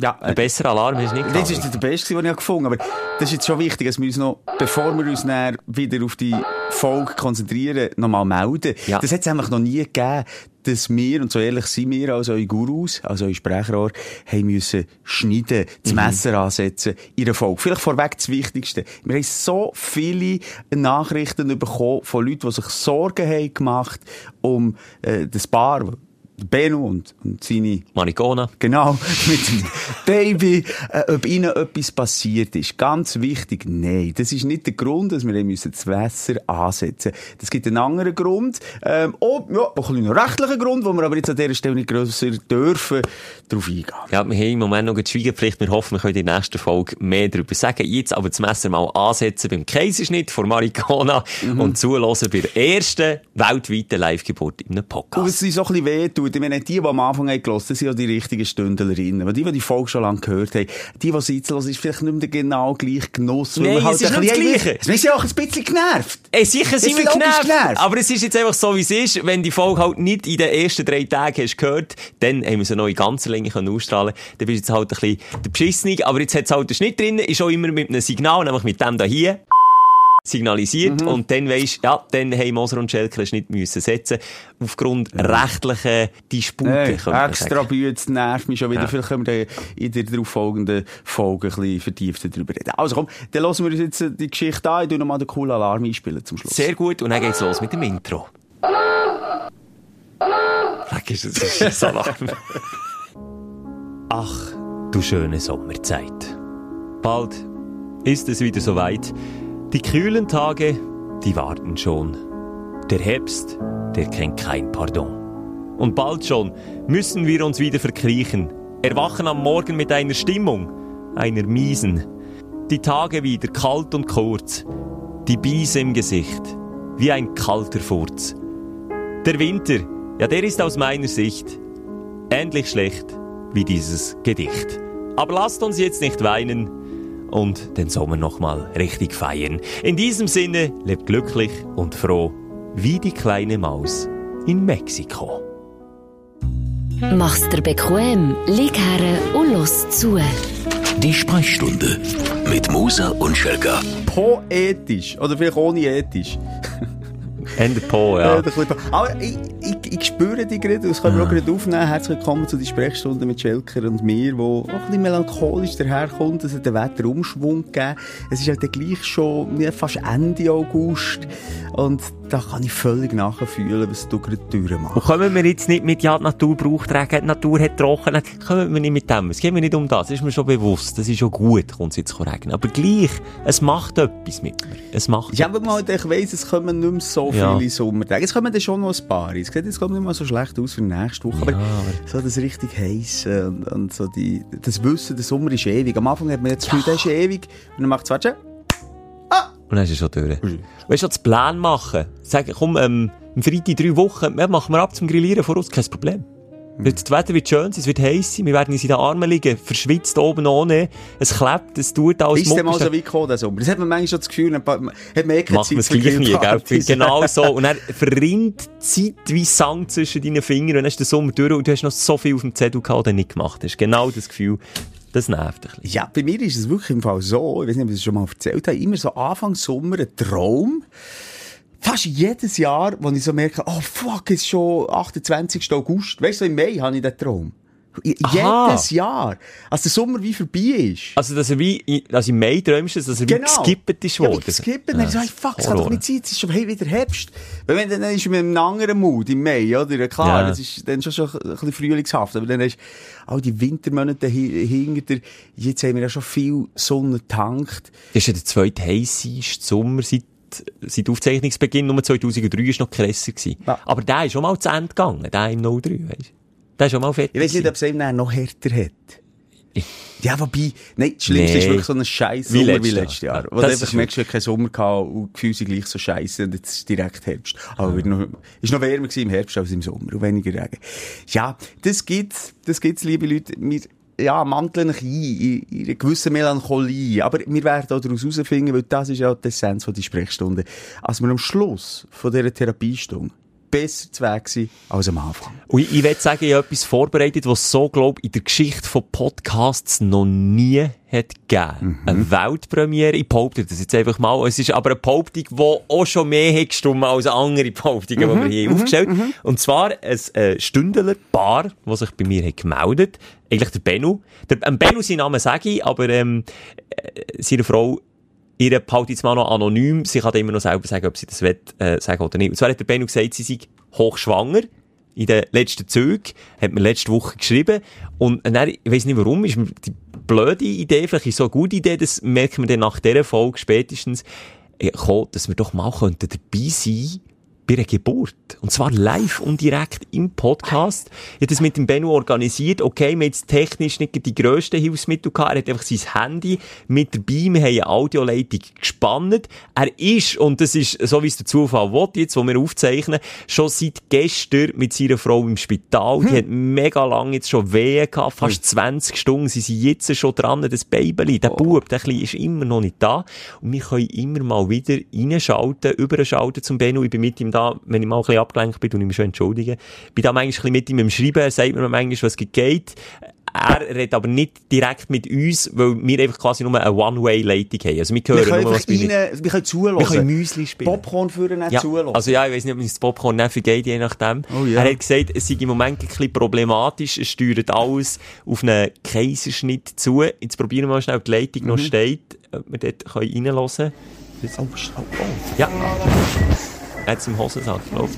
Ja, ein besserer Alarm ist nicht Das ist der beste, den ich gefunden habe. Aber das ist jetzt schon wichtig, dass wir uns noch, bevor wir uns wieder auf die Folge konzentrieren, nochmal melden. Ja. Das hat es einfach noch nie gegeben, dass wir, und so ehrlich sind wir als eure Gurus, als eure Sprechrohr, haben müssen schneiden, das Messer ansetzen in der Folge. Vielleicht vorweg das Wichtigste. Wir haben so viele Nachrichten bekommen von Leuten, die sich Sorgen haben gemacht um äh, das Paar, Benno und, und seine Maricona. Genau, mit dem Baby, äh, ob ihnen etwas passiert ist. Ganz wichtig, nein. Das ist nicht der Grund, dass wir müssen das Wasser ansetzen müssen. Das gibt einen anderen Grund. Ähm, oh, ja, ein kleiner rechtlicher Grund, wo wir aber jetzt an dieser Stelle nicht grösser dürfen, darauf eingehen. Ja, wir haben im Moment noch eine Schweigepflicht. Wir hoffen, wir können in der nächsten Folge mehr darüber sagen. Jetzt aber das Messer mal ansetzen beim Kaiserschnitt von Maricona und zulassen bei der ersten weltweiten Live-Geburt in einem Und Podcast. was uns so ein bisschen wehtut, ich meine, die, die am Anfang haben gehört, sind ja die richtigen Stündlerinnen. Aber die, die die Folge schon lange gehört haben, die, die sitzen ist vielleicht nicht mehr genau gleiche Genuss. weil Nein, wir halt es ist nicht das Gleiche. Wir sind ja auch ein bisschen genervt. Ey, sicher sind wir genervt. genervt. Aber es ist jetzt einfach so, wie es ist. Wenn die Folge halt nicht in den ersten drei Tagen hast gehört, dann haben wir sie noch in ganzer Länge können ausstrahlen Dann bist du jetzt halt ein bisschen der Beschissene. Aber jetzt hat es halt einen Schnitt drin, ist auch immer mit einem Signal, nämlich mit dem da hier signalisiert und dann weisst, ja, dann haben Moser und Schelker einen Schnitt müssen setzen aufgrund rechtlichen Disputen. Hey, könnte man extra das nervt mich schon wieder. Ja. Vielleicht können wir in der darauffolgenden Folge ein bisschen vertiefter darüber reden. Also komm, dann hören wir uns jetzt äh, die Geschichte an. Ich tu nochmal den coolen Alarm einspielen zum Schluss. Sehr gut, und dann geht's los mit dem Intro. Leck, ist das ist ein Alarm. Ach, du schöne Sommerzeit. Bald ist es wieder soweit. Die kühlen Tage, die warten schon. Der Herbst, der kennt kein Pardon. Und bald schon müssen wir uns wieder verkriechen, erwachen am Morgen mit einer Stimmung, einer miesen. Die Tage wieder kalt und kurz, die Biese im Gesicht, wie ein kalter Furz. Der Winter, ja, der ist aus meiner Sicht ähnlich schlecht wie dieses Gedicht. Aber lasst uns jetzt nicht weinen und den Sommer nochmal richtig feiern. In diesem Sinne, lebt glücklich und froh, wie die kleine Maus in Mexiko. Mach's dir bequem, lieg her und los zu. Die Sprechstunde mit Musa und Schelka. Poetisch. Oder vielleicht ohne ethisch. Ende Po, Äh, ja. ein bisschen- Aber ich, ich, ich spüre dich gerade, das können wir auch gerade aufnehmen. Herzlich willkommen zu die Sprechstunde mit Schelker und mir, wo auch ein bisschen melancholisch daherkommt. Es hat den Wetterumschwung gegeben. Es ist halt gleich schon ja, fast Ende August. Und da kann ich völlig nachfühlen, was du gerade Und durchmachst. kommen wir jetzt nicht mit, ja, die Natur braucht Regen, die Natur hat trocken, kommen wir nicht mit dem. Es geht mir nicht um das, das ist mir schon bewusst, das ist schon gut, kommt es jetzt zu regnen. Aber gleich, es macht etwas mit mir. Es macht Ja, aber mal, ich weiss, es kommen nicht mehr so Ja. viele Sommertage. Es kommen dann schon noch ein paar. Es sieht jetzt ich, nicht mal so schlecht aus für nächste Woche. aber, aber- so das richtig heiße und, und so die, das Wissen, der Sommer ist ewig. Am Anfang hat man jetzt das Gefühl, der ist ewig. Und dann macht es, warte, Und dann ist es schon durch. Weißt du, das Plan machen. Sagen, komm, ähm, am Freitag drei Wochen, ja, machen wir ab zum Grillieren voraus, kein Problem. Das Wetter wird schön sein, es wird heiß sein, wir werden uns in den Armen liegen, verschwitzt oben ohne, es klebt, es tut alles ist der mal so weit gekommen, der Sommer? Das hat man manchmal schon das Gefühl, dann hat man eh keine Machen wir es Zeit gleich nie, gell? Genau so. Und dann verrinnt Zeit wie Sand zwischen deinen Fingern und dann ist der Sommer durch und du hast noch so viel auf dem Zettel gehabt, den du nicht gemacht hast. Genau das Gefühl, das nervt ein bisschen. Ja, bei mir ist es wirklich im Fall so, ich weiß nicht, ob ich das schon mal erzählt habe, immer so Anfang Sommer ein Traum. Fast jedes Jahr, wo ich so merke, oh fuck, es ist schon 28. August. Weißt du, so im Mai habe ich den Traum. Aha. Jedes Jahr. Als der Sommer wie vorbei ist. Also, dass er wie, also im Mai träumst du, dass er wie geskippt ist Genau. Ja, worden. wie geskippt. Dann ja, so, hey, fuck, es kann doch nicht sein, es ist schon hey, wieder Herbst. Weil wenn, dann ist man in einem anderen Mut im Mai, oder? Ja, Klar, Ja. das ist dann schon, schon ein bisschen frühlingshaft. Aber dann hast du all die Wintermonate hi- hinter dir. Jetzt haben wir ja schon viel Sonne getankt. Das ist ja der zweite heisseste Sommer seit, seit Aufzeichnungsbeginn, Nummer 2003 war noch krasser. Gewesen. Ja. Aber der ist schon mal zu Ende gegangen, der im 03, weißt du? Der ist schon mal fertig. Ich weiß nicht, ob es ihm noch härter hat. Ja, wobei, nein, das Schlimmste ist Nee. wirklich so ein scheiß Sommer wie letztes Jahr. Ja, Wo du einfach ist merkst, du keinen Sommer gehabt und die Gefühle sind gleich so scheiße und jetzt ist direkt Herbst. Aber wird noch, ist noch wärmer im Herbst als im Sommer und weniger Regen. Ja, das gibt's, das gibt's, liebe Leute. Wir, ja, manteln ein in, in einer gewissen Melancholie. Aber wir werden auch daraus herausfinden, weil das ist ja die Essenz von die Sprechstunde. Als wir am Schluss von dieser Therapiestunde besser zu Weg als am Anfang. Und ich, ich will sagen, ich habe etwas vorbereitet, was so, glaube in der Geschichte von Podcasts noch nie hat gegeben. Eine Weltpremiere. Ich behaupte das jetzt einfach mal. Es ist aber eine Behauptung, die auch schon mehr hat gestummt als andere Behauptungen, die wir hier aufgestellt haben. Und zwar ein äh, Stündler-Paar, das sich bei mir hat gemeldet Eigentlich der Bennu. Der, ähm, Bennu, sein Name sage ich, aber ähm, äh, seine Frau ihr behaltet jetzt mal noch anonym. Sie kann immer noch selber sagen, ob sie das will, äh, sagen oder nicht. Und zwar hat der Benno gesagt, sie sei hochschwanger. In den letzten Zügen. Hat mir letzte Woche geschrieben. Und dann, ich weiss nicht warum, ist mir die blöde Idee, vielleicht ist so eine gute Idee, das merken wir dann nach dieser Folge spätestens, äh, gekommen, dass wir doch mal könnten dabei sein bei einer Geburt. Und zwar live und direkt im Podcast. Ich habe das mit dem Benno organisiert. Okay, wir jetzt technisch nicht die grössten Hilfsmittel gehabt. Er hat einfach sein Handy mit dabei. Wir haben eine Audioleitung gespannt. Er ist, und das ist, so wie es der Zufall will, jetzt, wo wir aufzeichnen, schon seit gestern mit seiner Frau im Spital. Die hat mega lange jetzt schon Wehen gehabt, fast 20 Stunden. Sie sind jetzt schon dran, das Baby. Der Bub, der Kleine ist immer noch nicht da. Und wir können immer mal wieder reinschalten, überschalten zum Benno. Ich bin mit ihm da, wenn ich mal ein bisschen abgelenkt bin, und ich mich schon entschuldigen. Bin da manchmal ein bisschen mit ihm im Schreiben, er sagt mir manchmal, was geht. Er redet aber nicht direkt mit uns, weil wir einfach quasi nur eine One-Way-Leitung haben. Also wir hören Wir können nur, was rein, wir können zuhören. Wir können Müsli spielen. Popcorn führen, nicht Ja, zuhören. also ja, ich weiß nicht, ob uns das Popcorn nicht geht, je nachdem. Oh ja. Er hat gesagt, es sei im Moment ein bisschen problematisch, es steuert alles auf einen Kaiserschnitt zu. Jetzt probieren wir mal schnell, ob die Leitung Mhm. noch steht, ob wir dort reinhören können. oh, oh, oh. Ja. Er hat es im Hosensack, ich.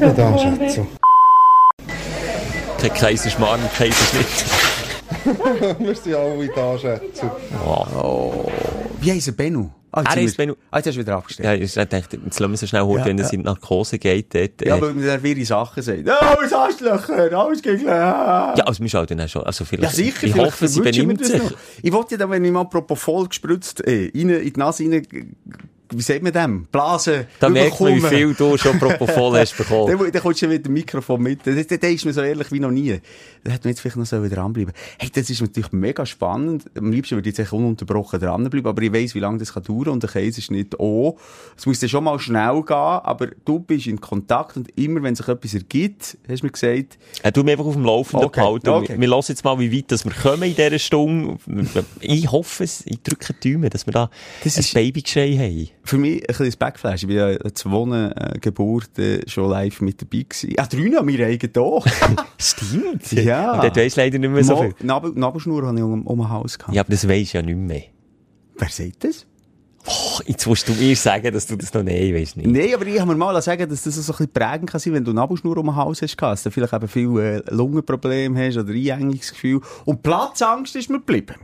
Ja, da, Schätze. Kein Kaiserschmarrn, Kaiserschnitt. Wir sind alle da, Schätze. Wow. Wie heisst er Benno? Ah, jetzt Er wir- Benno. Ah, jetzt hast du wieder abgestellt. Ja, ich dachte, jetzt lassen wir so schnell holen, Ja, wenn ja. es in die Narkose geht. Dort, Ja, äh, weil man dann wirre Sachen sagt. Ja, was hast du Löcher? Alles gegen Ja, ja, also wir schauen dann auch schon. Also Ja, vielleicht, sicher. ich hoffe, sie benimmt sich. Ich wollte ja dann, wenn ich mal Propofol gespritzt, äh, rein, in die Nase rein, wie sagt man dem? Blasen. Da merkt man, wie viel du schon Propofol hast bekommen. Dann, dann kommst du mit dem Mikrofon mit. Das, ist mir so ehrlich wie noch nie. Da hätte man jetzt vielleicht noch so dranbleiben Hey, das ist natürlich mega spannend. Am liebsten würde ich jetzt ununterbrochen dranbleiben, aber ich weiss, wie lange das kann dauern und der Käse ist nicht oh. Es muss dann schon mal schnell gehen, aber du bist in Kontakt und immer, wenn sich etwas ergibt, hast du mir gesagt, Er tut mich einfach auf dem Laufenden Okay, behalten. okay. Wir hören jetzt mal, wie weit dass wir kommen in dieser Stunde. Ich hoffe es, ich drücke die Daumen, dass wir da Das ein Babygeschrei haben. Für mich ein bisschen das Backflash. Ich bin ja Wohnen, äh, Geburt, äh, schon live mit dabei gewesen. Ah, drei noch, wir eigen doch. Stimmt. Ja. Und dort weiss leider nicht mehr so viel. Nabel, Nabelschnur habe ich um, um ein Haus gehabt. Ja, aber das weisst ja nicht mehr. Wer sagt das? Oh, jetzt musst du mir sagen, dass du das noch nicht weisst. Nicht. Nein, aber ich habe mir mal sagen, dass das so ein bisschen prägend kann sein, wenn du eine Nabelschnur um ein Haus hast, dass du vielleicht eben viel äh, Lungenprobleme hast oder Einengungsgefühl. Und Platzangst ist mir geblieben.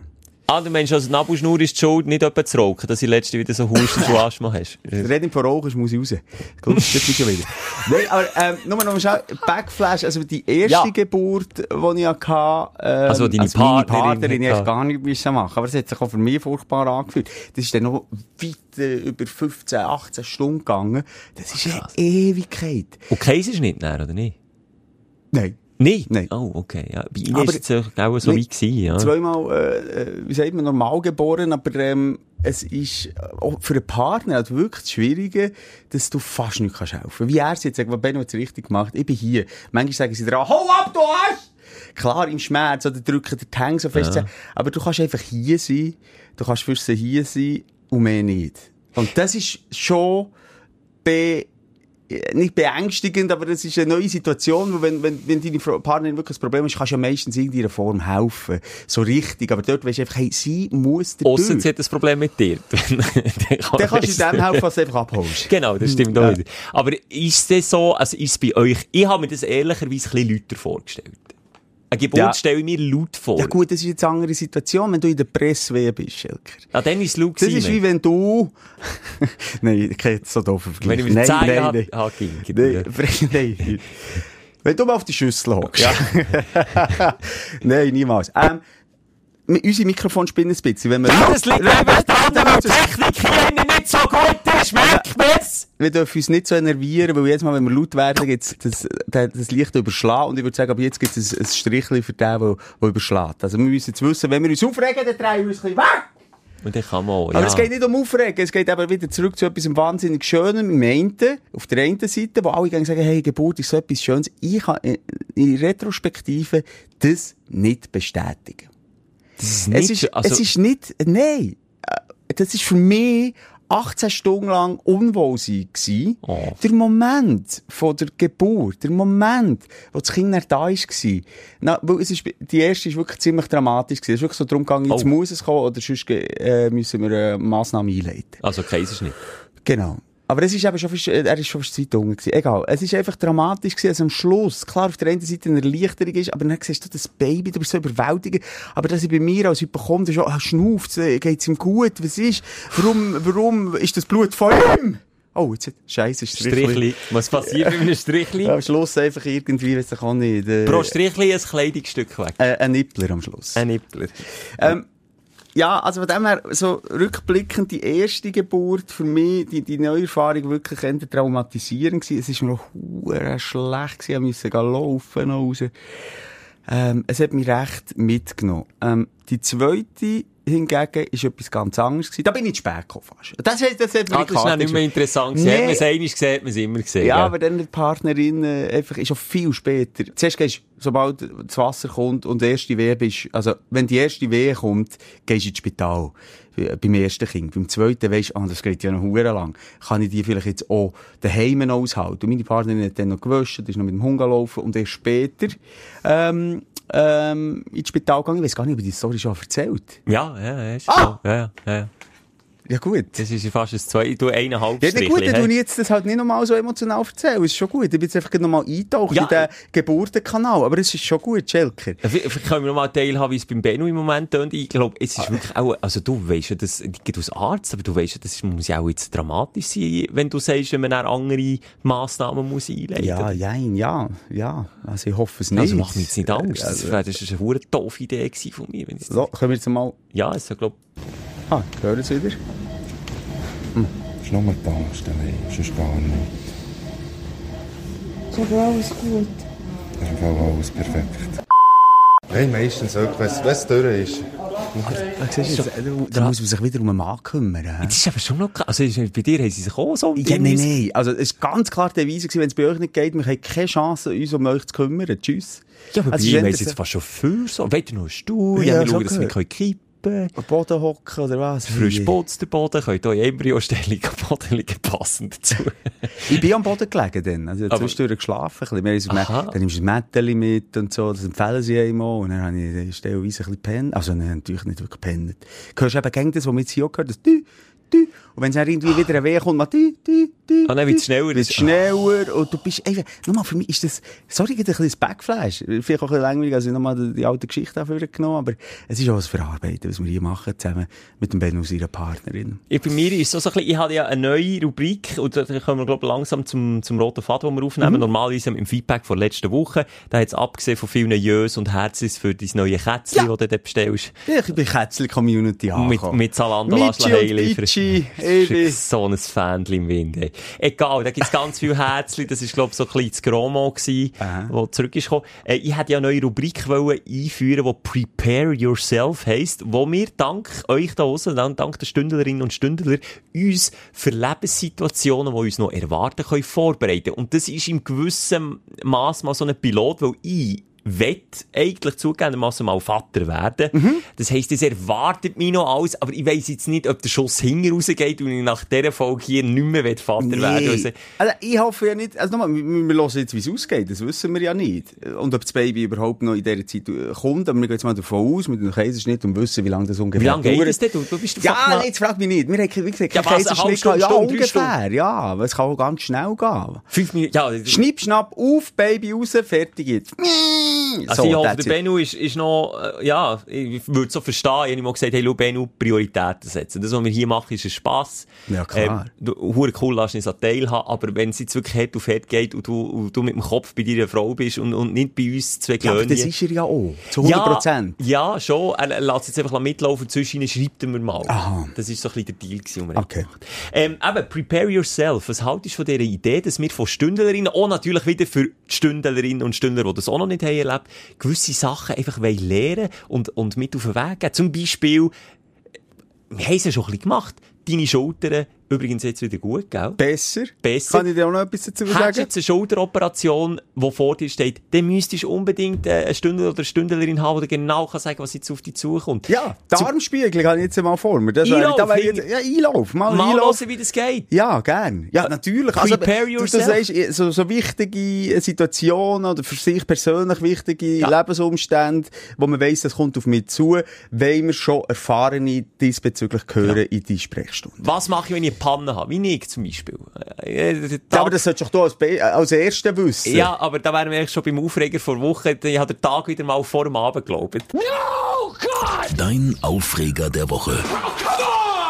Ah, du meinst, also die Nabelschnur ist die Schuld, nicht etwa zu rauchen, dass du letzte wieder so Husten und Asthma hast. Reden von Rauchen muss ich raus. Gut, das ist schon wieder. Nein, aber ähm, nur noch mal schnell, Backflash, also die erste Ja. Geburt, die ich hatte, ähm, Also deine meine Partnerin Partnerin, ich gar nicht müssen machen aber es hat sich auch für mich furchtbar angefühlt. Das ist dann noch weit äh, über 15, 18 Stunden gegangen. Das ist eine Ewigkeit. Und Kaiserschnitt näher, oder nicht? Nein. Nein? Nein. Oh, okay. Ja, bei Ihnen Aber- ist es ja auch so weit gewesen, ja. zweimal, äh, äh, wie sagt man, normal geboren, aber ähm, es ist äh, auch für einen Partner halt wirklich das Schwierige, dass du fast nicht kannst helfen. Wie er es jetzt sagt, was Benno jetzt richtig gemacht, ich bin hier. Manchmal sagen sie dir, hau ab, du Arsch! Klar, im Schmerz, oder drücken die Hänge so fest, aber du kannst einfach hier sein, du kannst für sie hier sein und mehr nicht. Und das ist schon be nicht beängstigend, aber das ist eine neue Situation, wo wenn, wenn, wenn deine Partnerin wirklich ein Problem ist, kannst du ja meistens in irgendeiner Form helfen. So richtig. Aber dort weisst du einfach, hey, sie muss dir Ausser sie hat ein Problem mit dir. Dann kann Dann kannst du dem helfen, was du einfach abholst. Genau, das stimmt Ja. auch wieder. Aber ist das so, also ist es bei euch, ich habe mir das ehrlicherweise ein bisschen lauter vorgestellt. Eine Geburt Ja. stelle ich mir laut vor. Ja gut, das ist jetzt eine andere Situation, wenn du in der Presse bist, Schelker. Ah, dann ist es laut Das ist wie wenn du... nein, ich kann jetzt so doof Wenn ich vergleichen. 10 nein, nein, nein. ging. Nein, nein. Wenn du mal auf die Schüssel hockst. nein, niemals. Ähm, unsere Mikrofone spinnen ein bisschen. Wenn wir, Das liegt einfach daran, weil die Technik hier nicht so gut ist, merkt man es? wir dürfen uns nicht so enervieren, weil jedes Mal, wenn wir laut werden, gibt's das, das, das Licht überschlagen. Und ich würde sagen, aber jetzt gibt es ein, ein Strichchen für den, der, der überschlägt. Also wir müssen jetzt wissen, wenn wir uns aufregen, dann drehen wir uns ein bisschen weg. Und dann kann man auch, Aber ja. es geht nicht um Aufregen, es geht aber wieder zurück zu etwas wahnsinnig Schönem im einen, auf der einen Seite, wo alle sagen, hey, Geburt ist so etwas Schönes. Ich kann in Retrospektive das nicht bestätigen. Das ist Es nicht, ist, also, es ist nicht, nein, äh, das ist für mich 18 Stunden lang Unwohlsein gewesen. Oh. Der Moment von der Geburt, der Moment, wo das Kind da war. Na, weil es ist, die erste ist wirklich ziemlich dramatisch gewesen. Es ist wirklich so darum gegangen, jetzt Oh. muss es kommen oder sonst äh, müssen wir eine Massnahme einleiten. also Kaiserschnitt. Genau. Aber es ist eben schon fast, äh, er ist schon fast weit unten gewesen. Egal. Es ist einfach dramatisch gewesen, also am Schluss. Klar, auf der einen Seite eine Erleichterung ist, aber dann siehst du das Baby, du bist so überwältigend. Aber dass ich bei mir als Hypochonder schon, ah, schnauft, äh, geht's ihm gut, was ist? Warum, warum ist das Blut von ihm? Oh, jetzt, scheisse, ist Strichli. Was passiert mit einem Strichli? Am Schluss einfach irgendwie, weiss ich auch nicht, äh, Pro Strichli ein Kleidungsstück weg. äh, ein Nippler am Schluss. Ein Nippler. Ähm, ja, also von dem her, so rückblickend, die erste Geburt für mich, die, die Neuerfahrung wirklich eher traumatisierend gewesen. Es ist mir auch hure schlecht gewesen, ich musste laufen noch raus. Ähm, es hat mich recht mitgenommen. Ähm, die zweite hingegen ist etwas ganz anderes gewesen. Da bin ich zu spät gekommen fast. Das hat, das hat Ah, das ist dann nicht mehr interessant. gewesen. Hat Nee. man es einmal gesehen, hat man es immer gesehen. Ja, gell? aber dann die Partnerin äh, einfach ist auch viel später. Zuerst gehst sobald das Wasser kommt und die erste Wehe bist, also wenn die erste Wehe kommt, gehst du ins Spital. Äh, Beim ersten Kind. Beim zweiten weisst du, ah, das geht ja noch hure lang. Kann ich die vielleicht jetzt auch daheim aushalten? Und meine Partnerin hat dann noch gewusst, ist noch mit dem Hund gelaufen und erst später, ähm, ähm, ins Spital gegangen. Ich weiß gar nicht, ob ich die Story schon erzählt. Ja, ja, ja. Ist Ah! ja, ja, ja. Ja gut. Das ist ja fast ein zwei, du eineinhalb Ja, gut, dann tue ich jetzt das halt nicht nochmal so emotional erzählen. Ist schon gut. Ich bin jetzt einfach nochmal eingetaucht Ja. in den Geburtenkanal. Aber es ist schon gut, Schelker. Vielleicht können wir noch mal teilhaben, wie es beim Benno im Moment tönt. Ich glaube, es ist wirklich auch, also du weißt ja, das, gehe als Arzt, aber du weißt ja, das muss ja auch jetzt dramatisch sein, wenn du sagst, wenn man dann andere Massnahmen muss einleiten Ja, jein, ja, ja. Also ich hoffe es nicht. Also mach mir jetzt nicht Angst. Das Also, wäre das ist eine doofe Idee von mir. Wenn so, können wir jetzt mal... Ja, es ist, glaube Ah, hören Sie wieder? ist nur die Angst, nein, sonst gar nicht. Ist aber alles gut. Das ist im Fall alles perfekt. Hey, meistens auch, wenn es- wenn es durch ist. Du, jetzt, da, muss man sich wieder um einen Mann kümmern. Das ist aber schon noch krass. Also ist- bei dir haben sie sich auch so Ja, nein, nein. Also, es war ganz klar die gewesen, wenn es bei euch nicht geht, wir haben keine Chance, uns um euch zu kümmern. Tschüss. Ja, aber Also, bei ist haben sie jetzt so- fast schon viel so. Weiter noch einen Stuhl, Ja, ja, wir schauen, dass wir gehört. Kippen Am Boden hocken oder was? Frisch putzt der Boden, könnt auch in Embryostellung am Boden liegen, passend dazu. Ich bin am Boden gelegen dann. Also, ich habe zwischendurch geschlafen. ein bisschen. Dann nimmst du ein Mätteli mit und so. Das empfehlen sie einem auch. Und dann habe ich dann stellenweise ein bisschen gepennt. Also, nein, natürlich nicht wirklich gepennt. Du hörst eben gegen das, was wir jetzt hier auch gehört das Dü, Dü. Und wenn es dann irgendwie wieder ein Weh kommt, Dü, Dü. Ah, dann wird's Dü. schneller. Wird's schneller. Und du bist einfach, nochmal, für mich ist das, sorry, ein bisschen das Backflash. Vielleicht auch ein bisschen langweilig, als ich nochmal die, die alte Geschichte dafür genommen aber es ist auch was Verarbeiten, was wir hier machen, zusammen mit dem Ben und seiner Partnerin. Ich, bei mir ist es so, so ein bisschen, ich habe ja eine neue Rubrik, und da kommen wir, glaube ich, langsam zum, zum roten Faden, den wir aufnehmen. Mhm. Normalerweise im Feedback von letzter Woche, da hat es abgesehen von vielen Jös und Herzlis für dein neue Kätzchen, Ja. das du dort bestellst. Ja, ich bin Kätzli-Community Mit, angekommen. mit Zalando lassen und heimliefern. Pichi, ich bin- So ein Fähnchen im Wind, ey. Egal, da gibt's ganz viele Herzli, das ist, glaube ich, so ein bisschen das Gromo gewesen, wo zurück ist gekommen. Äh, ich hätte ja eine neue Rubrik wollen einführen, die Prepare Yourself heisst, wo wir dank euch da draussen, dank dank der Stündlerinnen und Stündler, uns für Lebenssituationen, die uns noch erwarten, können vorbereiten. Und das ist im gewissen Maß mal so ein Pilot, weil ich wett eigentlich zugegebenermassen mal Vater werden. Mhm. Das heisst, es erwartet mich noch alles, aber ich weiss jetzt nicht, ob der Schuss hinten rausgeht und ich nach dieser Folge hier nicht mehr will Vater werden Also, Also, ich hoffe ja nicht, also nochmal, wir, wir hören jetzt, wie es ausgeht, das wissen wir ja nicht. Und ob das Baby überhaupt noch in dieser Zeit äh, kommt, aber wir gehen jetzt mal davon aus, mit dem Kaiserschnitt und wissen, wie lange das ungefähr Wie lange geht dauert. das denn? Du, bist Ja, nee, jetzt frag mich nicht. Wir haben, wie gesagt, Ja, was, Kaiserschnitt. Stunde, Ja, Stunde, ungefähr, ja. Es kann auch ganz schnell gehen. Fünf Minuten, ja. Schnipp, schnapp, auf, Baby raus, fertig jetzt. Also ich hoffe, der it. Bennu ist, ist noch, äh, ja, ich würde so verstehen, ich habe mal gesagt, hey, schau, Bennu, Prioritäten setzen. Das, was wir hier machen, ist ein Spass. Ja, klar. Ähm, du, cool, lass uns an teilhaben, aber wenn es jetzt wirklich Head auf Head geht und du, und du mit dem Kopf bei deiner Frau bist und, und nicht bei uns zwei Ja, aber das ist er ja auch. Zu 100 Prozent. Ja, ja, schon. Er, er lässt jetzt einfach mitlaufen, zwischen ihnen schreibt er mir mal. Aha. Das ist so ein bisschen der Deal gewesen, den wir Okay. gemacht. Ähm, eben, prepare yourself. Was haltest du von dieser Idee, dass wir von Stündlerinnen, auch natürlich wieder für die Stündlerinnen und Stündler, die das auch noch nicht haben erlebt, gewisse Sachen einfach lernen und, und mit auf den Weg geben? Zum Beispiel, wir haben es ja schon ein bisschen gemacht. Deine Schultern, übrigens jetzt wieder gut, gell? Besser? Besser. Kann ich dir auch noch etwas dazu Hättest du sagen? jetzt eine Schulteroperation, die vor dir steht, dann müsstest du unbedingt äh, eine Stunde oder eine Stündlerin haben, die genau kann sagen, was jetzt auf dich zukommt. Ja, Zu- Darmspiegel habe ich jetzt mal vor mir. Das Einlauf, da ich ja, Einlauf. Mal, Mal Einlauf. hören, wie das geht. Ja, gern. Ja, natürlich. Prepare du, yourself. Du sagst, so, so wichtige Situationen oder für sich persönlich wichtige Ja. Lebensumstände, wo man weiss, das kommt auf mich zu, wollen wir schon Erfahrene diesbezüglich hören in die Sprechstunde. Was mache ich, wenn ich eine Panne habe? Wie ich zum Beispiel. Äh, der Ja, Tag- aber das solltest du als, Be- äh, als Erster wissen. Ja, aber da wären wir eigentlich schon beim Aufreger vor Wochen. Ich habe den Tag wieder mal vor dem Abend geglaubt. Dein Aufreger der Woche.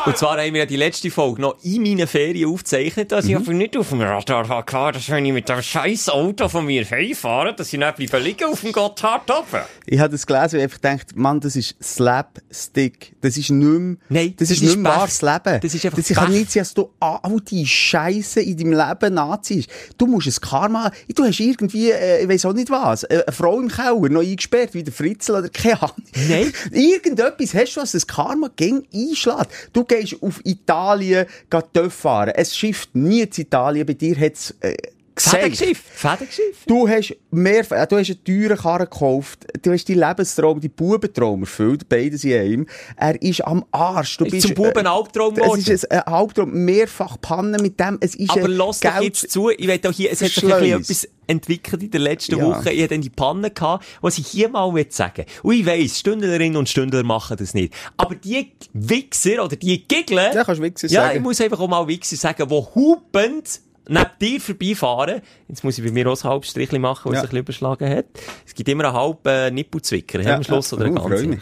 Und zwar haben wir ja die letzte Folge noch in meinen Ferien aufgezeichnet, dass ich Mhm. einfach nicht auf dem Radar hatte, dass wenn ich mit dem scheiß Auto von mir heimfahre, dass ich nicht bleiben liegen auf dem Gotthard oben. Ich habe das gelesen und einfach gedacht, Mann, das ist Slapstick. Das ist nicht mehr, Nein, das, das ist ist nicht wahres Leben. Das ist einfach das kann nicht sein, dass du all die Scheiße in deinem Leben nachziehst. Du musst ein Karma, du hast irgendwie, äh, ich weiss auch nicht was, äh, eine Frau im Keller noch eingesperrt, wie der Fritzl oder keine Ahnung. Nein. Irgendetwas hast du, was das Karma ging einschlägt. Du gehst auf Italien, gehst Töff fahren. Es schifft nie zu Italien, bei dir hat es, äh. Fädenschiff. Fädenschiff. Du hast mehr, äh, du hast einen teuren Karren gekauft, du hast deinen Lebenstraum, deinen Bubentraum erfüllt, beides in einem. Er ist am Arsch. Du Ist bist, zum Buben ein Albtraum äh, geworden. Es ist ein, Albtraum, mehrfach Pannen mit dem, es ist Aber lass doch Geld- jetzt zu, ich will auch hier, es hat ein bisschen etwas entwickelt in der letzten Ja. Woche. Ich hatte dann die Panne gehabt, was ich hier mal will sagen Und ich weiss, Stündlerinnen und Stündler machen das nicht. Aber die Wichser oder die Giggeln, Ja, kannst du Wichser ja, sagen. ich muss einfach auch mal Wichser sagen, die hupend neben dir vorbeifahren. Jetzt muss ich bei mir auch ein halbes Strichchen machen, weil Ja. es ein bisschen überschlagen hat. Es gibt immer einen halben äh, Nippelzwicker Ja, am Schluss ja. oder einen Oh, ganzen. mich.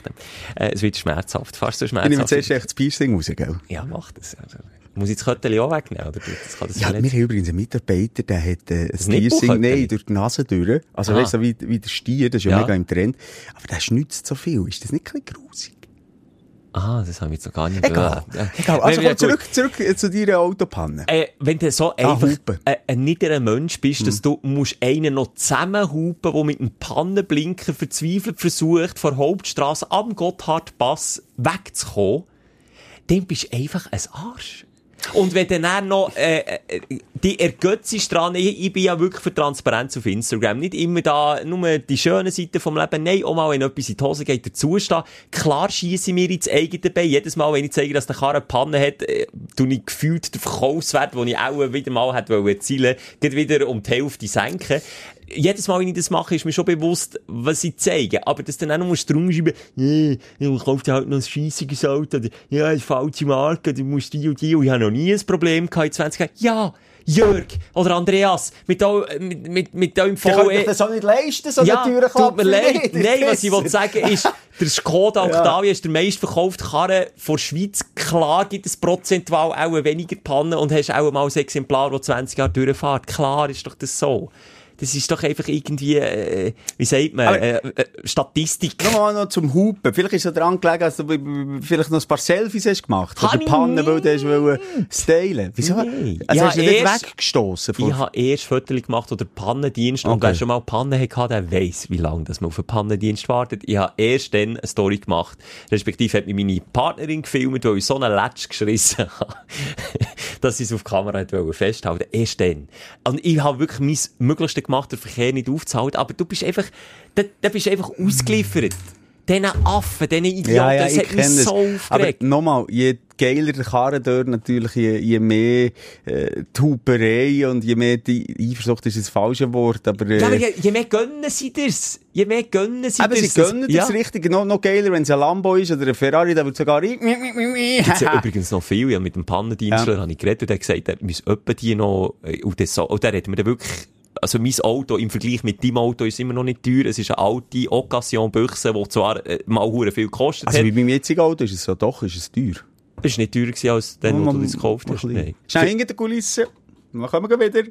Äh, es wird schmerzhaft, fast so Ich nehme schmerzhaft. zuerst echt das Piercing raus, gell? Ja, mach das. Also, muss ich das Köttchen auch wegnehmen? Oder? Das kann das Ja, wir haben übrigens einen Mitarbeiter, der hat äh, ein? Piercing, nein, durch die Nase durch. Also Ah. weißt du, so wie, wie der Stier, das ist ja, Ja. mega im Trend. Aber der schnützt so viel. Ist das nicht ein bisschen grusig? Ah, das habe ich jetzt noch gar nicht Egal. Egal. Wenn Also wir- komm zurück, zurück äh, zu deiner Autopanne. Äh, wenn du so einfach hupen. ein, ein niederer Mensch bist, Hm. dass du musst einen noch zusammenhupen, der mit einem Pannenblinker verzweifelt versucht, von der Hauptstrasse am Gotthardpass wegzukommen, dann bist du einfach ein Arsch. Und wenn dann noch, äh, äh, die ergötzt dran, ich, ich bin ja wirklich für Transparenz auf Instagram. Nicht immer da, nur die schönen Seiten vom Leben. Nein, auch mal, wenn etwas in die Hose geht, dazustehen. Klar schiesse ich mir ins eigene Bein. Jedes Mal, wenn ich zeige, dass der Karren eine Panne hat, äh, ich gefühlt den Verkaufswert, den ich auch wieder mal hätte wollen erzielen, geht wieder um die Hälfte senken. Jedes Mal, wenn ich das mache, ist mir schon bewusst, was ich zeige. Aber dass du dann auch noch musst drum schreiben, nee, ich kaufe dir halt noch ein scheissiges Auto, oder, ja, eine falsche Marke, du musst die und die, und ich habe noch nie ein Problem gehabt in 20 Jahren. Ja, Jörg oder Andreas, mit, eu, mit, mit, mit eurem Ich kann VE. das auch nicht leisten, so Ja, eine tut mir leid. Nein, was ich will sagen ist, der Skoda Octavia ist der meistverkaufte Karre von der Schweiz. Klar gibt es prozentual auch weniger Pannen und hast auch mal ein Exemplar, das 20 Jahre durchfährt. Klar ist doch das so. Das ist doch einfach irgendwie, äh, wie sagt man, äh, äh, Statistik. Nochmal noch zum Hupen. Vielleicht ist es daran gelegen, dass du b- b- vielleicht noch ein paar Selfies hast gemacht. Von Habe der ich Panne, weil du hast wollen stylen. Wieso? Nein. Also Ja, hast du nicht weggestossen? Ich habe erst Fotos gemacht oder Pannendienst. Und Okay. wer schon mal Pannen hatte, der weiss, wie lange dass man auf einen Pannendienst wartet. Ich habe erst dann eine Story gemacht. Respektive hat mich meine Partnerin gefilmt, weil ich so einen Letsch geschrissen habe, dass sie es auf Kamera festhalten Erst dann. Und ich habe wirklich mein Möglichstes gemacht, den Verkehr nicht aufzuhalten. Aber du bist einfach, da, da bist einfach ausgeliefert. Diesen Affen, diesen Idioten, das hat mich so Aber aufgeregt. nochmal, je geiler der Karren dort natürlich, je, je mehr äh, die Huperei und je mehr die Eifersucht ist das falsche Wort, aber... Äh, Ja, aber je, je mehr gönnen sie das. Je mehr gönnen sie aber das. sie gönnen ja. das richtig. Noch, noch geiler, wenn es ein Lambo ist oder ein Ferrari, da wird sogar... Gibt's ja übrigens noch viel. Ja, mit dem Pannendienstler Ja. habe ich geredet und hat gesagt, er muss öppe die noch, äh, und das so, und der hat mir dann wirklich, also mein Auto im Vergleich mit deinem Auto ist immer noch nicht teuer. Es ist eine alte Occasion-Büchse, die zwar äh, mal hure viel gekostet Also hat. wie beim jetzigen Auto ist es so, doch, ist es teuer. ist nicht teurer gewesen als dann, wo du das gekauft hast. Nein. Schnell hinter der Kulisse. Dann kommen wir wieder.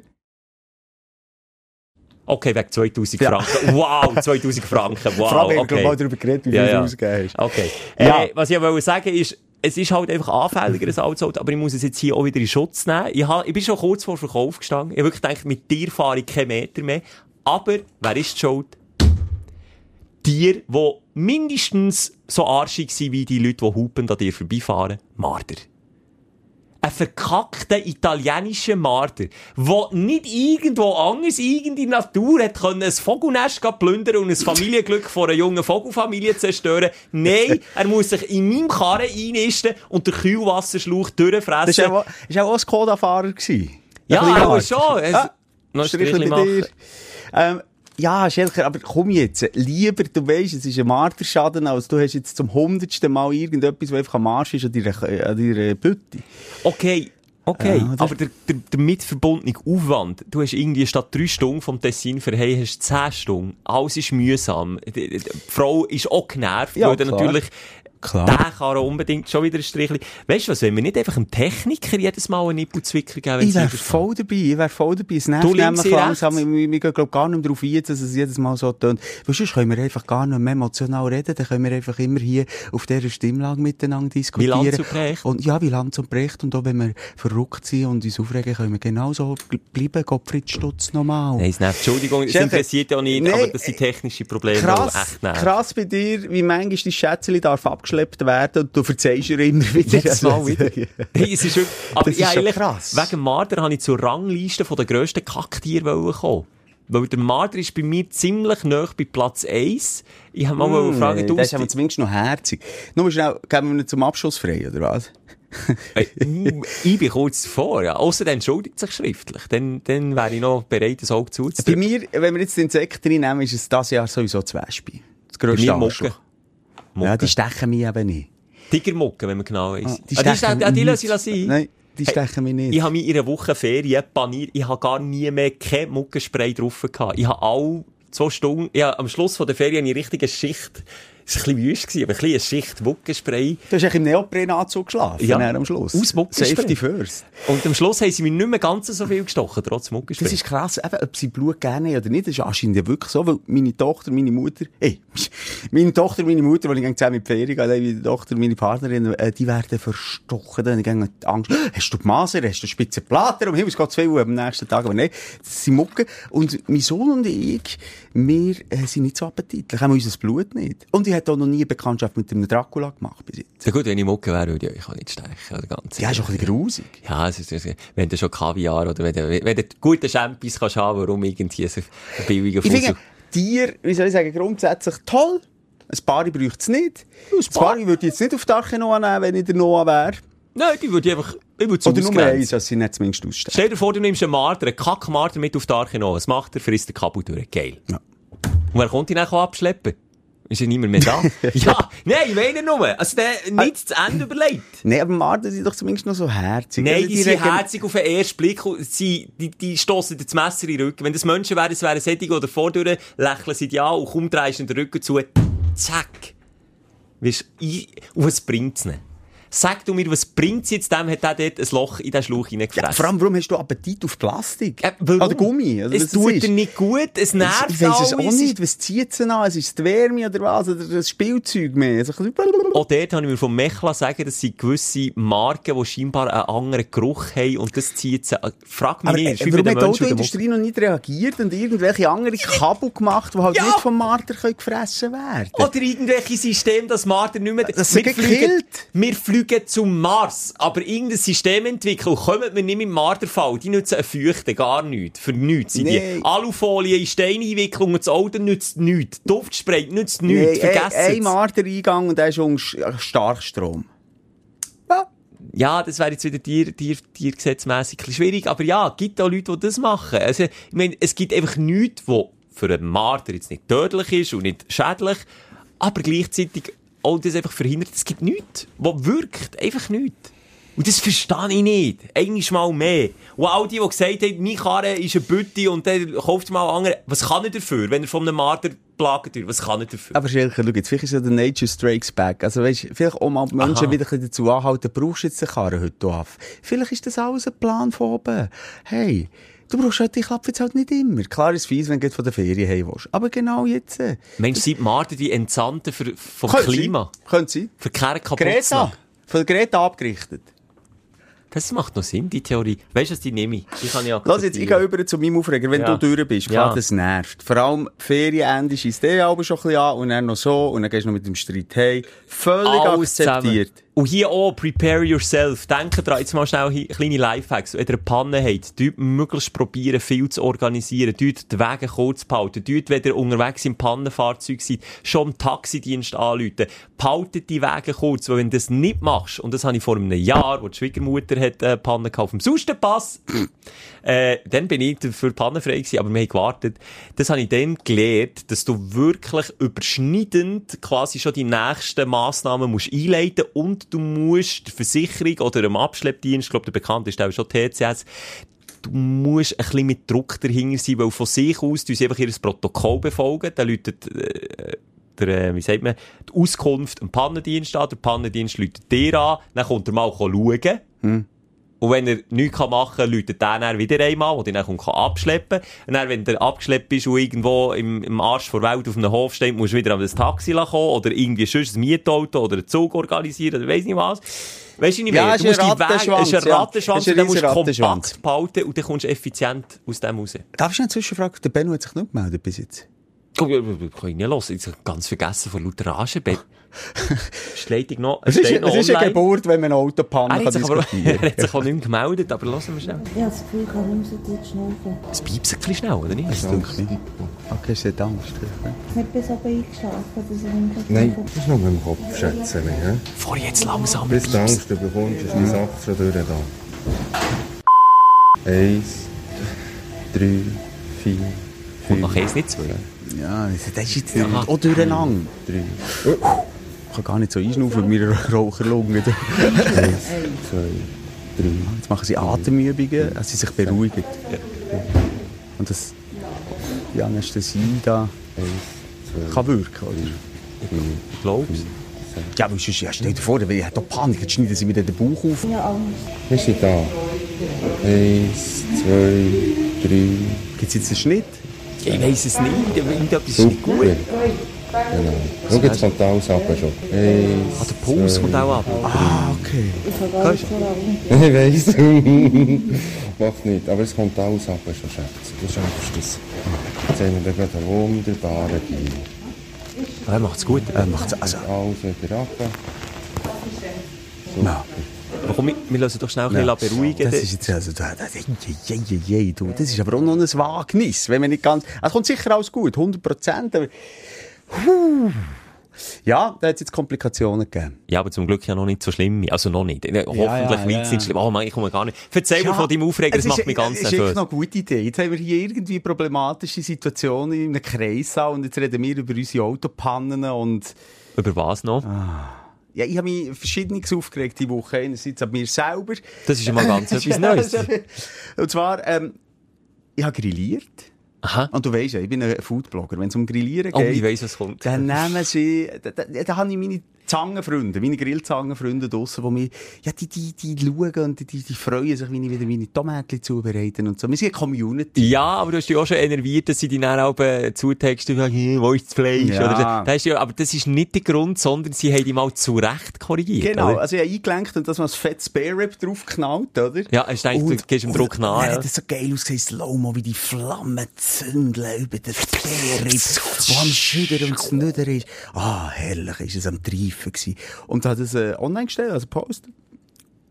Okay, weg 2000 Ja. Franken. Wow, 2000 Franken. Wow, Vor allem, okay. mal darüber geredet, wie viel Ja, du ja. ausgegeben hast. Okay. Ja. Äh, was ich wollte sagen ist, es ist halt einfach anfälliger, ein altes Auto, aber ich muss es jetzt hier auch wieder in Schutz nehmen. Ich, hab, ich bin schon kurz vor Verkauf gestanden. Ich habe wirklich gedacht, mit dir fahre ich keinen Meter mehr. Aber, wer ist die schuld? Tier, die mindestens so arschig sind wie die Leute, die hupen an dir vorbeifahren. Marder. Ein verkackter italienischer Marder, der nicht irgendwo anders, irgendeine Natur hat können, ein Vogelnest plündern und ein Familienglück von einer jungen Vogelfamilie zerstören. Nein, er muss sich in meinem Karren einnisten und den Kühlwasserschlauch durchfressen. Das war auch, ist auch ein Skoda-Fahrer. Ja, aber schon. Es- Ah, noch ein machen. Ähm, ja, Schelker, aber komm jetzt. Lieber, du weisst, es ist ein Marterschaden, als du hast jetzt zum hundertsten Mal irgendetwas, was einfach am Arsch ist, an deiner, an deiner Bütte. Okay, okay. Ja, oder? aber der, der, der mitverbundene Aufwand, du hast irgendwie statt drei Stunden vom Tessin für hey, hast zehn Stunden. Alles ist mühsam. Die, die, die Frau ist auch genervt, Ja, weil klar. natürlich Klar. der kann er unbedingt schon wieder ein Strichli. Weißt du was, wenn wir nicht einfach dem Techniker jedes Mal einen Nippelzwicker geben, Ich wäre voll dabei, ich wäre voll dabei. Es nervt Du nämlich ich langsam, wir, wir gehen gar nicht mehr darauf ein, dass es jedes Mal so tönt. Weil sonst können wir einfach gar nicht mehr emotional reden, dann können wir einfach immer hier auf dieser Stimmlage miteinander diskutieren. Lanz und Brecht. Und, ja, wie Lanz und Brecht. Und auch wenn wir verrückt sind und uns aufregen, können wir genauso bl- bleiben. Gottfried Stutz nochmal. Nein, es nervt. Entschuldigung, es interessiert ja auch nicht, nee, aber das sind technische Probleme, Krass, echt krass bei dir, wie manchmal dein Schätzchen darf abgeschleppt werden und du verzeihst ihr immer wieder. Jedes Mal wieder. Hey, es ist wirklich, aber Das ist ja, eigentlich, krass. wegen Marder habe ich zur Rangliste von der grössten Kacktiere kommen. Weil der Marder ist bei mir ziemlich nah bei Platz 1. Ich habe mal mm, fragen, Nee, du das ist aber zumindest noch herzig. Nur schnell, geben wir ihn zum Abschluss frei, oder was? Hey, mm, ich bin kurz davor, ja. Der entschuldigt sich schriftlich. Dann, dann wäre ich noch bereit, das Auge Bei zuzudrücken. mir, wenn wir jetzt den Insekt reinnehmen, ist es dieses Jahr sowieso das Wespe. Das Bei grösste Arschloch. Mucke. Ja, die stechen mich eben nicht. Tigermucke, wenn man genau weiss. Ah, Die, ah, die, stechen, ah, die lasse ich sein. Nein, die Hey, stechen mich nicht. Ich habe mich in einer Woche Ferien paniert. Ich habe gar nie mehr kein Muckenspray drauf gehabt. Ich habe all zwei Stunden, ja, am Schluss von der Ferien eine richtige Schicht, es war ein bisschen wüst, aber ein bisschen eine Schicht Muckenspray. Du hast eigentlich im Neoprenanzug geschlafen, Ja. am Schluss. Aus Muckenspray. Safety first. Und am Schluss haben sie mir nicht mehr ganz so viel gestochen, trotz Muckenspray. Das ist krass, eben, ob sie Blut gerne haben oder nicht, das ist anscheinend ja wirklich so, weil meine Tochter, meine Mutter, ey, meine Tochter, meine Mutter, die ich zusammen in die Ferien gehe, meine Tochter, meine Partnerin, äh, die werden verstochen, dann habe ich Angst, hast du die Maser, hast du spitze Plater, um Himmels Gottes Willen, am nächsten Tag, aber nein, das sind Mucken. Und mein Sohn und ich, wir äh, sind nicht so appetitlich, haben unser Blut nicht. Und ich hatte auch noch nie eine Bekanntschaft mit einem Dracula gemacht bis jetzt. Ja gut, wenn ich Mucke wäre, würde ich euch auch nicht stechen. Oder ganz Ja, ist auch ein bisschen grusig. Ja, es ist, wenn du schon Kaviar oder wenn du, wenn du gute Champis kannst haben, warum irgendwie so ein billiger Ich Fussel? finde, Tier, wie soll ich sagen, grundsätzlich toll. Ein Pari braucht es nicht. Ein Pari würde ich jetzt nicht auf die Arche Noah nehmen, wenn ich der Noah wäre. Nein, die würde ich einfach, ich würde es Oder nur eins, dass sie nicht zumindest ausstellen. Stell dir vor, du nimmst einen Marder, einen Kackmarder mit auf die Arche noch. Was macht er? Frisst den Kabel durch. Geil. Ja. Und wer kommt ihn dann abschleppen? Ist ja niemand mehr da? ja, nein, ich meine nur. Also der nicht zu Ende überlegt. Nein, aber Marder sind doch zumindest noch so herzig. Nein, Also die, sind regen- herzig auf den ersten Blick. Sie, die, die stossen dir das Messer in den Rücken. Wenn das Menschen wären, es wären Sättige oder vordurch, lächeln sie dir an und kaum drehst du den Rücken zu. Zack. Weißt, und was bringt's ihnen? Sag du mir, was bringt's jetzt dem, hat der dort ein Loch in den Schlauch hineingefressen? Ja, vor allem, warum hast du Appetit auf Plastik? Äh, warum? Oder Gummi? Oder es tut ist? dir nicht gut, es nervt Ich weiss es auch nicht. Was zieht es an? Es ist die Wärme oder was? Oder das Spielzeug mehr? Also Auch dort habe ich mir von Mechla sagen, das sind gewisse Marken, die scheinbar einen anderen Geruch haben und das zieht sie. Frag mich Aber nicht, äh, warum hat die Autoindustrie noch nicht reagiert und irgendwelche andere Kabel gemacht, die halt Ja. nicht vom Marder können gefressen werden Oder irgendwelche Systeme, dass Marder nicht mehr... Das fliegen, gekillt. wir fliegen zum Mars, aber irgendein System entwickeln, kommen wir nicht mit dem Marderfall, die nutzen einen Feuchten, gar nichts, für nichts. sind die. Nee. Alufolie in Steineinwicklung und das Auto nützt nichts. Duftspray nützt nichts, Nee, ein, vergessen ein es. Mardereingang und der ist um Sch- Starkstrom. Ja. Ja, das wäre jetzt wieder tier, tier, tiergesetzmässig ein schwierig, aber ja, es gibt auch Leute, die das machen. Also, ich meine, es gibt einfach nichts, wo für einen Marder jetzt nicht tödlich ist und nicht schädlich, aber gleichzeitig auch das einfach verhindert. Es gibt nichts, wo wirkt. Einfach nichts. Und das verstehe ich nicht. Eigentlich mal mehr. Und all die, die gesagt haben, mein Karre ist eine Bütte und dann kauft mal einen anderen. Was kann er dafür, wenn er von einem Marder plagt wird? Was kann er dafür? Aber Schelke, schau jetzt, vielleicht ist ja der Nature Strikes Back. Also weißt, vielleicht mal die Menschen wieder dazu anhalten, brauchst du jetzt den Karren heute auf? Vielleicht ist das alles ein Plan von oben. Hey, du brauchst halt die Klappe jetzt halt nicht immer. Klar ist es fies, wenn du von der Ferien heim willst. Aber genau jetzt. äh, Mensch, sind die Marder die Entsandten für, vom könnte Klima? sein. Könnte sein. Für Kerne kaputt Greta. Von der Greta abgerichtet. Das macht noch Sinn, die Theorie. Weißt du, was die nehme ich? Die kann ich Lass jetzt, ich gehe über zu meinem Aufreger. Wenn Ja. du durch bist, klar, Ja. das nervt. Vor allem Ferienende schießt eh aber schon ein bisschen an und dann noch so und dann gehst du noch mit dem Streit hey. Völlig Alles akzeptiert. zusammen. Und hier auch, prepare yourself. Denkt dran, jetzt mal schnell kleine Lifehacks. Wenn ihr eine Panne habt, dort möglichst probieren, viel zu organisieren. Dort die Wege kurz behalten. Dort, wenn ihr unterwegs im Pannenfahrzeug seid, schon im Taxidienst anrufen. Behaltet die Wege kurz, weil wenn du das nicht machst, und das habe ich vor einem Jahr, wo die Schwiegermutter hat, äh, Pannen gekauft, auf dem äh, dann bin ich für pannenfrei gewesen, aber wir haben gewartet. Das habe ich dann gelernt, dass du wirklich überschneidend quasi schon die nächsten Massnahmen musst einleiten und du musst die Versicherung oder im Abschleppdienst, ich glaube, der bekannte ist auch schon TCS, du musst ein bisschen mit Druck dahinter sein, weil von sich aus, du sie einfach ihr Protokoll befolgen, dann läutet, äh, der, äh, wie sagt man, die Auskunft am Pannendienst an, der Pannendienst läutet dir an, dann kommt er mal schauen. Und wenn er nichts machen kann, läutet der dann wieder einmal, der dich dann kommt, kann abschleppen Und dann, wenn der abgeschleppt bist und irgendwo im, im Arsch der Welt auf einem Hof steht, musst du wieder an das Taxi kommen oder irgendwie sonst ein Mietauto oder einen Zug organisieren oder weiss nicht was. Weißt du nicht Ja, mehr? es Du ist musst ein die Wege, Rattenschwanz, es ist ein ja. Rattenschwanz ist dann musst du kompakt behalten und dann kommst du effizient aus dem raus. Darf ich eine Zwischenfrage? Der Benno hat sich nicht gemeldet bis jetzt. Guck, ich kann ich nicht los. Ich habe ganz vergessen von lauter Rage. Ist die Leitung noch, Es ist, noch es ist eine online. Geburt, wenn man eine Autopanne Er kann hat sich aber diskutieren er hat sich auch nicht gemeldet, aber lassen wir schnell. Ich habe das Gefühl, ich kann nicht mehr so gut schnaufen. Es piepst ein schnell, oder nicht? Das ich. Okay, sie hat Angst. Nicht bis aber eingeschlafen, dass ich nicht mehr Nein, das ist nur mit dem Kopf, schätze ich. hä? Fahr jetzt langsam. Bis du Angst bekommst, ist die Sache schon durch da. Eins, drei, vier, Und nachher ist nicht zwei. Ja, das ist jetzt auch durcheinander. drei, Ich kann gar nicht so einschnaufen mit meiner Raucherlunge. eins, zwei, drei. Jetzt machen sie Atemübungen, dass sie sich beruhigen. Und das, die Anästhesie da kann wirken, oder? Ich glaub's. Ja, aber sonst, ja, stell dir vor, ich doch Panik, jetzt schneiden sie mir den Bauch auf. Habe Angst. Ist sie da? Eins, zwei, drei. Gibt es jetzt einen Schnitt? Ich weiss es nicht. Irgendetwas ist nicht gut. Genau. Schau, jetzt kommt alles ab schon. Eins, Ah, der Puls zwei, kommt auch ab. Ah, okay. Ich kann. Ich weiss. Macht nicht, aber es kommt alles ab, schon schätze. Du schaffst es. Jetzt haben wir da gerade einen wunderbaren Deal. Er macht's gut. Äh, macht's, also, Alles wieder ab. na, Aber komm, wir- wir lassen doch schnell ein bisschen ja. beruhigen. Das ist jetzt, also, das, je, je, je, je, du, das ist aber auch noch ein Wagnis, wenn man nicht ganz, es kommt sicher alles gut, 100 Prozent, Puh. ja, da hat es jetzt Komplikationen gegeben. Ja, aber zum Glück ja noch nicht so schlimm. Also noch nicht. Hoffentlich ja, ja. nicht schlimm. Oh Mann, ich komme gar nicht. Erzähl mir Ja, von deinem Aufreger, das es macht ist- mich ganz Es ist echt nervös. noch eine gute Idee. Jetzt haben wir hier irgendwie problematische Situationen in einem Kreissaal und jetzt reden wir über unsere Autopannen und Über was noch? ja, ich habe mich verschiedenes aufgeregt diese Woche. Einerseits an mir selber. Das ist ja mal ganz etwas Neues. und zwar, ähm, ich habe grilliert. Aha. Und du weißt ja, ich bin ein Foodblogger. Wenn es um Grillieren Oh, ich geht, weiss, was kommt. dann nehmen sie, da, da, da habe ich meine Zangenfreunde, meine Grillzangenfreunde draussen, die mich, ja, die, die, die schauen und die, die freuen sich, wie ich wieder meine Tomaten zubereiten und so. Wir sind eine Community. Ja, aber du hast dich auch schon enerviert, dass sie dich dann auch äh, zutexten und sagen, hey, wo ist das Fleisch? Ja. Oder, so. da hast du ja, aber das ist nicht der Grund, sondern sie haben dich mal zurecht korrigiert. Genau, Oder? also ich habe eingelenkt und das mal das Fett Spare Rib draufgeknallt, oder? Ja, hast du gedacht, du gehst dem Druck nach, ja. das so geil ausgesehen, Slow-Mo, wie die Flammen zündeln über den Rib, der am Schüder und Snüder ist. Ah, herrlich, ist es am Treifen gewesen. Und hat es äh, online gestellt, also Post.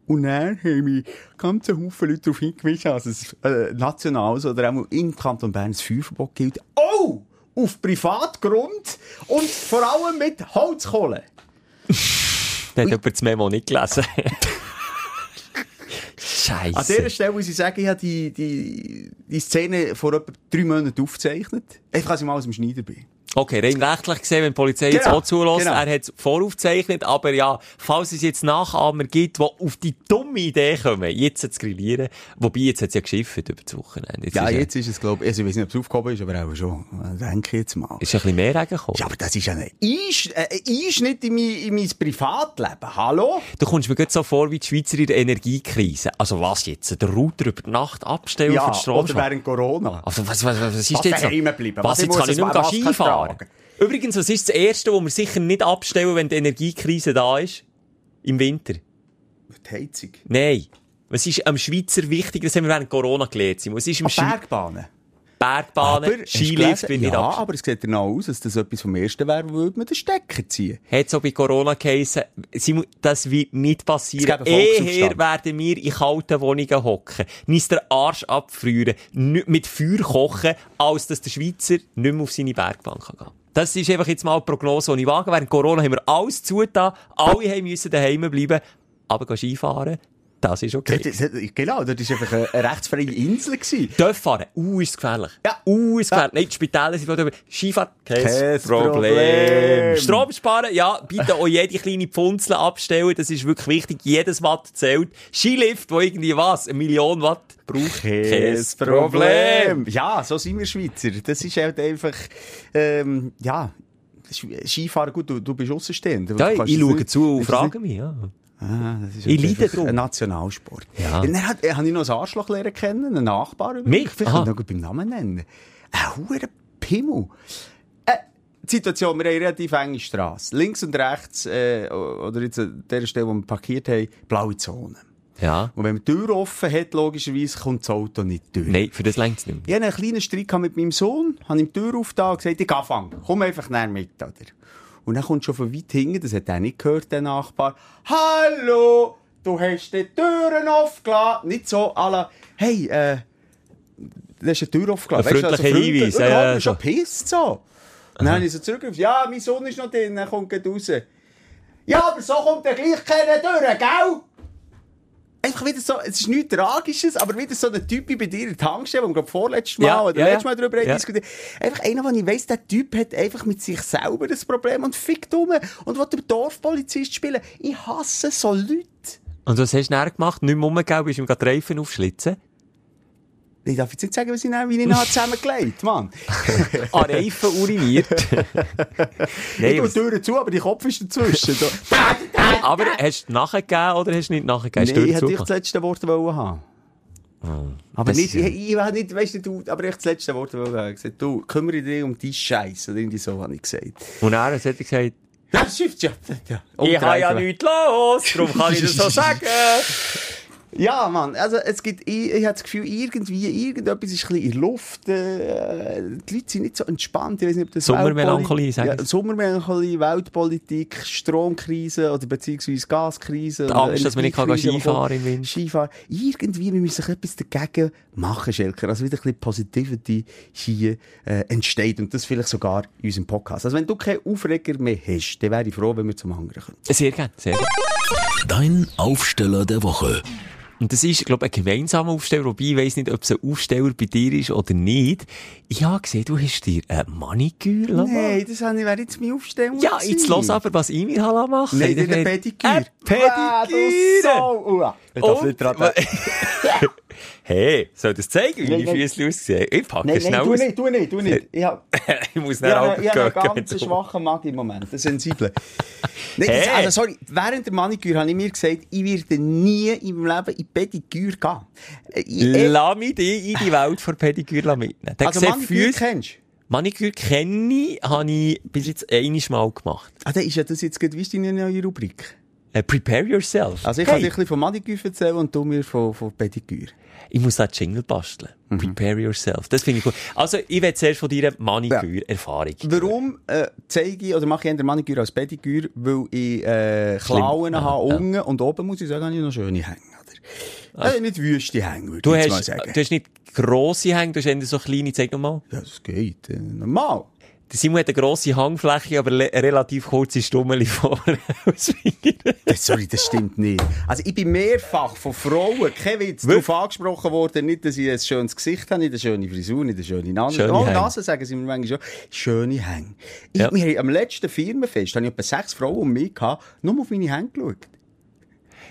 Und dann haben mich ganz Haufen Leute darauf hingewiesen, dass es äh, nationales oder auch im Kanton Bern ein Feuerverbot gilt. Oh! Auf Privatgrund und vor allem mit Holzkohle. Da hat jemand das Memo nicht gelesen. An dieser Scheiße. Stelle muss ich sagen, ich habe die, die, die Szene vor etwa drei Monaten aufgezeichnet. Einfach, als ich mal aus dem Schneider bin. Okay, rein rechtlich gesehen, wenn die Polizei jetzt Genau, auch zulässt, genau. er hat es voraufgezeichnet, aber ja, falls es jetzt Nachahmer gibt, die auf die dumme Idee kommen, jetzt zu grillieren, wobei jetzt hat es ja geschifft über das Wochenende. Ja, ist jetzt ist es, glaube ich, also ich weiß nicht, ob es aufgehoben ist, aber auch schon. Äh, Denke ich jetzt mal. Ist ein bisschen mehr Regen gekommen. Ja, aber das ist ja ein, Einsch äh, ein Einschnitt in mein, in mein Privatleben. Hallo? Du kommst mir gerade so vor wie die Schweizer in der Energiekrise. Also was jetzt? Der Router über die Nacht abstellen Ja, für die oder Stromschwach? während Corona. Also was, was, was ist Was jetzt bleiben? Was, Was, jetzt kann ich nicht mehr Skifahren? Tragen. Übrigens, was ist das Erste, was wir sicher nicht abstellen, wenn die Energiekrise da ist? Im Winter? Die Heizung. Nein. Was ist am Schweizer wichtig? Das haben wir während Corona gelernt. Was ist am Auf Schwe Bergbahnen. Bergbahnen, Skilift, bin ich Ja, ab. aber es sieht danach aus, dass das etwas vom Ersten wäre, würde man den Stecker ziehen. Hat so bei Corona geheissen, das wird nicht passieren. Eher werden wir in kalten Wohnungen hocken, uns den Arsch abfrieren, mit Feuer kochen, als dass der Schweizer nicht mehr auf seine Bergbahn kann gehen Das ist einfach jetzt mal die Prognose, die ich wage. Während Corona haben wir alles zugetan, alle haben müssen daheim bleiben, aber Skifahren, das ist okay. Genau, das war einfach eine, eine rechtsfreie Insel. Gewesen. Dörf fahren, uh, ist gefährlich. Ja. Uh, ist gefährlich. Nein, die Spitäler sind drüber. Skifahren, kein, Problem. Problem. Strom sparen, ja, bitte auch jede kleine Pfunzel abstellen, das ist wirklich wichtig. Jedes Watt zählt. Skilift, wo irgendwie was, eine Million Watt braucht, kein Problem. Ja, so sind wir Schweizer. Das ist halt einfach, ähm, ja, Skifahren, gut, du, du bist außenstehend. Ja, ich schaue zu und frage mich, ja. Ah, einfach drum. Ein Nationalsport. Ja. Dann hat, habe ich noch ein Arschloch lernen kennen, einen Nachbar. Mich? Vielleicht kann ich noch beim Namen nennen. Ein hoher Pimmel. Äh, die Situation, wir haben eine relativ enge Straße. Links und rechts, äh, oder jetzt an der Stelle, wo wir parkiert haben, blaue Zone. Ja. Und wenn man die Tür offen hat, logischerweise kommt das Auto nicht durch. Nein, für das längt es nicht mehr. Ich hatte einen kleinen Streit mit meinem Sohn, habe ihm die Tür aufgetan und gesagt, ich gehe fangen. Komm einfach näher mit, oder? Und dann kommt schon von weit hinten, das hat er nicht gehört, der Nachbar. Hallo, du hast die Türen aufgelassen. Nicht so, la, hey, äh, du hast die Tür aufgelassen. Ein also freundlicher freundlich, Hinweis, Ja, ja, ja, schon so. pisst so. Und dann habe ich so zurückgerufen, ja, mein Sohn ist noch drin, er kommt gleich raus. Ja, aber so kommt er gleich keine Tür, gell? Einfach wieder so, es ist nichts Tragisches, aber wieder so ein Typ wie bei dir in der Tankstelle, wo wir vorletztes Mal Ja, oder ja, letztes. Mal darüber Ja. diskutiert Einfach einer, wo ich weiss, der Typ hat einfach mit sich selber das Problem und fickt um und will den Dorfpolizist spielen. Ich hasse so Leute. Und was hast du dann gemacht? Nicht mehr umgegeben, bist du ihm gerade Reifen aufschlitzen? Ich darf jetzt nicht sagen, was ich dann, wie ich ihn zusammengelegt Mann. Ah, Reifen uriniert. ich Nein, tue was- die zu, aber die Kopf ist dazwischen. Aber hast du nachgegeben oder hast du nicht nachgegeben? Nein, ich hätte durchgezogen? ich das letzte Wort wollen haben. Aber Das nicht, ich, ich, ich nicht, weißt du, aber ich das letzte Wort. Ich gesagt, du, kümmere dich um die Scheiße. Oder irgendwie so habe ich gesagt. Und dann hat er gesagt, das stimmt, ja. ja. ich habe ja nichts los, darum kann ich das so sagen. Ja, Mann, also es gibt, ich, ich habe das Gefühl, irgendwie, irgendetwas ist ein bisschen in der Luft. Äh, die Leute sind nicht so entspannt. Ich weiß nicht, ob das Sommermelancholie, sag ja. Sommermelancholie, Weltpolitik, Stromkrise oder beziehungsweise Gaskrise. Die Angst, dass man nicht kann Skifahren im Winter. Skifahren. Irgendwie, wir müssen sich etwas dagegen machen, Schelker. Also wieder ein bisschen Positivity hier äh, entsteht. Und das vielleicht sogar in unserem Podcast. Also wenn du keinen Aufreger mehr hast, dann wäre ich froh, wenn wir zum anderen kommen. Sehr gerne, sehr gerne. Dein Aufsteller der Woche. Und das ist, glaube ich, ein gemeinsamer Aufsteller, wobei ich weiss nicht, ob es ein Aufsteller bei dir ist oder nicht. Ich habe gesehen, du hast dir eine Maniküre lassen. Nein, das habe ich, wäre jetzt meine Aufstellung Ja, jetzt gewesen. los aber, was ich mir habe machen Nein, lassen. der Pediküre. Ein Ah, du Pediküre! Sau. Ua. Ich darf nicht dran Hey, soll das zeigen, wie Nein, nein. Füße aussehen? Ich packe Nein, schnell nein, tu aus. nicht, tu nicht, tu nicht. Ich habe ich muss habe auch ich habe einen ganz schwachen Magen im Moment, einen sensiblen. Nein, Hey. also sorry, während der Maniküre habe ich mir gesagt, ich werde nie in meinem Leben in Pediküre gehen. Äh, Ich, äh, Lass mich dich in die Welt von Pediküre mitnehmen. Der also Maniküre Füße- kennst du? Maniküre kenne ich, habe ich bis jetzt einiges Mal gemacht. Ah, dann ist ja das jetzt gerade, wie ist deine neue Rubrik? Äh, prepare yourself. Also ich kann hey, dir ein bisschen von Maniküre erzählen und du mir von, von Pediküre. Ich muss da Jingle basteln. Mhm. Prepare yourself. Das finde ich gut. Also, ich will zuerst von deiner Maniküre-Erfahrung. Warum äh, zeige ich oder mache ich eher Maniküre als Pediküre? Weil ich äh, Klauen Schlimm. habe, Ja. unten und oben muss ich sagen, habe ich noch schöne Hänge. Oder? Äh, nicht wüste Hänge, würde Du ich jetzt mal hast, sagen. du hast nicht grosse Hänge, du hast eher so kleine, zeig nochmal. Ja, das geht. Äh, normal. Simon hat eine grosse Hangfläche, aber eine relativ kurze Stummel vorne aus. Das, sorry, das stimmt nicht. Also ich bin mehrfach von Frauen, kein Witz, darauf angesprochen worden, nicht, dass ich ein schönes Gesicht habe, nicht eine schöne Frisur, nicht eine schöne Nase. Schöne oh. Nase sagen sie mir manchmal schon. Schöne Hänge. Ich, Ja. Wir am letzten Firmenfest, habe ich etwa sechs Frauen um mich gehabt, nur auf meine Hänge geschaut.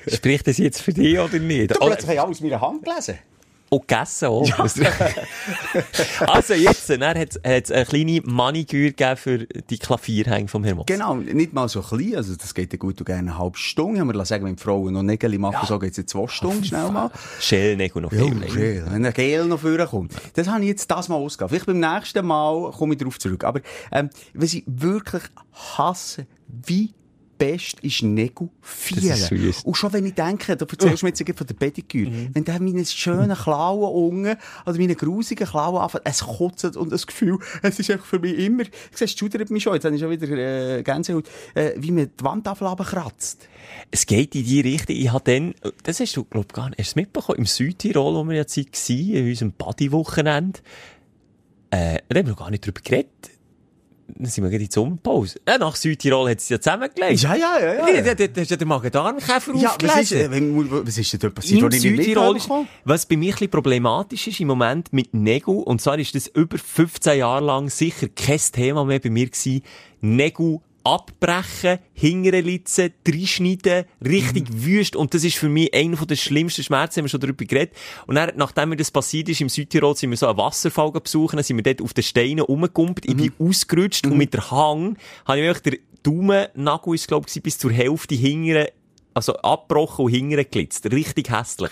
Spricht das jetzt für dich oder nicht? Du, plötzlich haben alles meiner Hand gelesen. Und gegessen auch. also jetzt, dann hat es eine kleine Maniküre gegeben für die Klavierhänge vom Herrn Moss. Genau, nicht mal so klein, also das geht ja gut und gerne eine halbe Stunde. Haben wir lassen sagen, wenn die Frauen noch Nägel machen, so geht es in zwei Stunden schnell mal. Schellnägel noch Ja, viel länger. schön. Wenn ein Gel noch vorkommt. Das habe ich jetzt das mal ausgegeben. Vielleicht beim nächsten Mal komme ich darauf zurück. Aber, ähm, was ich wirklich hasse, wie Beste ist ist süß. Und schon wenn ich denke, du erzählst mir jetzt von der Pediküre, wenn der meine schönen Klauen unten, oder meine grusigen Klauen anfängt, es kotzt und das Gefühl, es ist einfach für mich immer, du siehst, es schudert mich schon, jetzt habe ich schon wieder äh, Gänsehaut, äh, wie man die Wandtafel runterkratzt. Es geht in die Richtung. Ich habe dann, das hast du, glaub gar nicht, hast du mitbekommen, im Südtirol, wo wir jetzt waren, in unserem Buddy-Wochenende, äh, da haben wir noch gar nicht drüber geredet. Dann sind wir in die Sommerpause. Ja, nach Südtirol hat es ja zusammengelegt. Ja, ja, ja, ja. Da, da, da hast du ja den Magen-Darm-Käfer Ja, was ist, aufgelesen. äh, wenn- was ist denn dort passiert? Im Südtirol ist, was bei mir ein bisschen problematisch ist im Moment mit Nägel, und zwar ist das über 15 Jahre lang sicher kein Thema mehr bei mir gewesen, Nägel abbrechen, hinterlitzen, reinschneiden, richtig Mhm. wüst, und das ist für mich einer der schlimmsten Schmerzen, haben wir schon darüber geredet. Und dann, nachdem mir das passiert ist, im Südtirol sind wir so einen Wasserfall besuchen, dann sind wir dort auf den Steinen rumgekumpelt, ich bin Mhm. ausgerutscht, und mit der Hang habe ich wirklich den Daumennagel, ist, glaube ich, bis zur Hälfte hingere also abgebrochen und hinten glitzt. Richtig hässlich.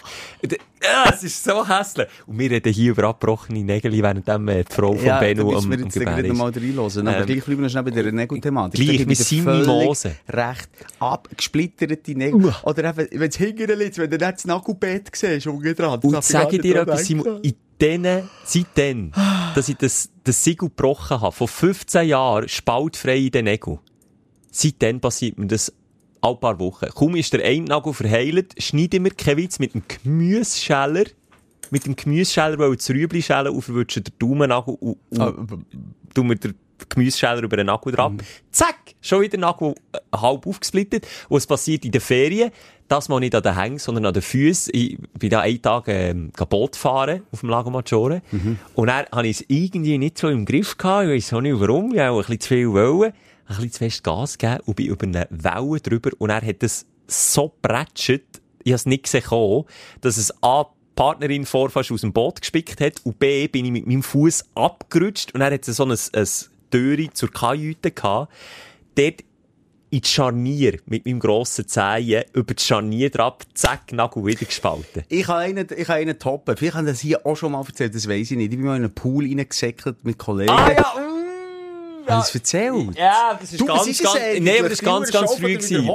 Ja, es ist so hässlich. Und wir reden hier über abgebrochene Nägel, während äh, die Frau von Ja, Benno da am, müssen wir am jetzt gleich Gebären wieder ist. mal reinhören. Aber Ähm, gleich bleiben wir schnell bei der Nägelthematik. gleich, wir sind völlig Mimosen. Recht abgesplitterte Nägel. Oder eben, wenn es hinten liegt, wenn du nicht das Nagelbett siehst, unten dran. Und sage dir etwas, Simon, in denen, seitdem, dass ich das, das Siegel gebrochen habe, von 15 Jahren spaltfrei in den Nägeln, seitdem passiert mir das alle paar Wochen. Kaum ist der eine Nagel verheilt, schneiden wir keinen Witz mit dem Gemüsescheller, mit dem Gemüsescheller, weil das Rüebli schälen, aufwürzen den Daumennagel und, und Ah, tun wir den Gemüsescheller über den Nagel drauf. Zack! Schon wieder Nagel äh, halb aufgesplittet. Und es passiert in den Ferien. Das mal nicht an den Hängen, sondern an den Füßen. Ich bin da einen Tag ähm, Boot fahren auf dem Lago Maggiore. Und dann habe ich es irgendwie nicht so im Griff gehabt. Ich weiss auch nicht warum. Ich habe auch ein bisschen zu viel wollen. Ein bisschen zu fest Gas gegeben und bin über eine Welle drüber. Und er hat es so prätscht, ich habe es nicht gesehen, dass es A, die Partnerin vor fast aus dem Boot gespickt hat und B, bin ich mit meinem Fuß abgerutscht und er hat so ein, ein Türe zur Kajüte gehabt. Dort in die Scharnier mit meinem grossen Zehen über das Scharnier drauf, zack, Nagel wieder gespalten. Ich habe einen, ich habe einen toppen. Vielleicht haben das hier auch schon mal erzählt, das weiss ich nicht. Ich bin mal in einen Pool reingesäckelt mit Kollegen. Ah ja, Hast du das erzählt? Ja, das ist Du, ganz, es ganz, eigentlich? nee, aber das ist ganz, ganz früh gewesen.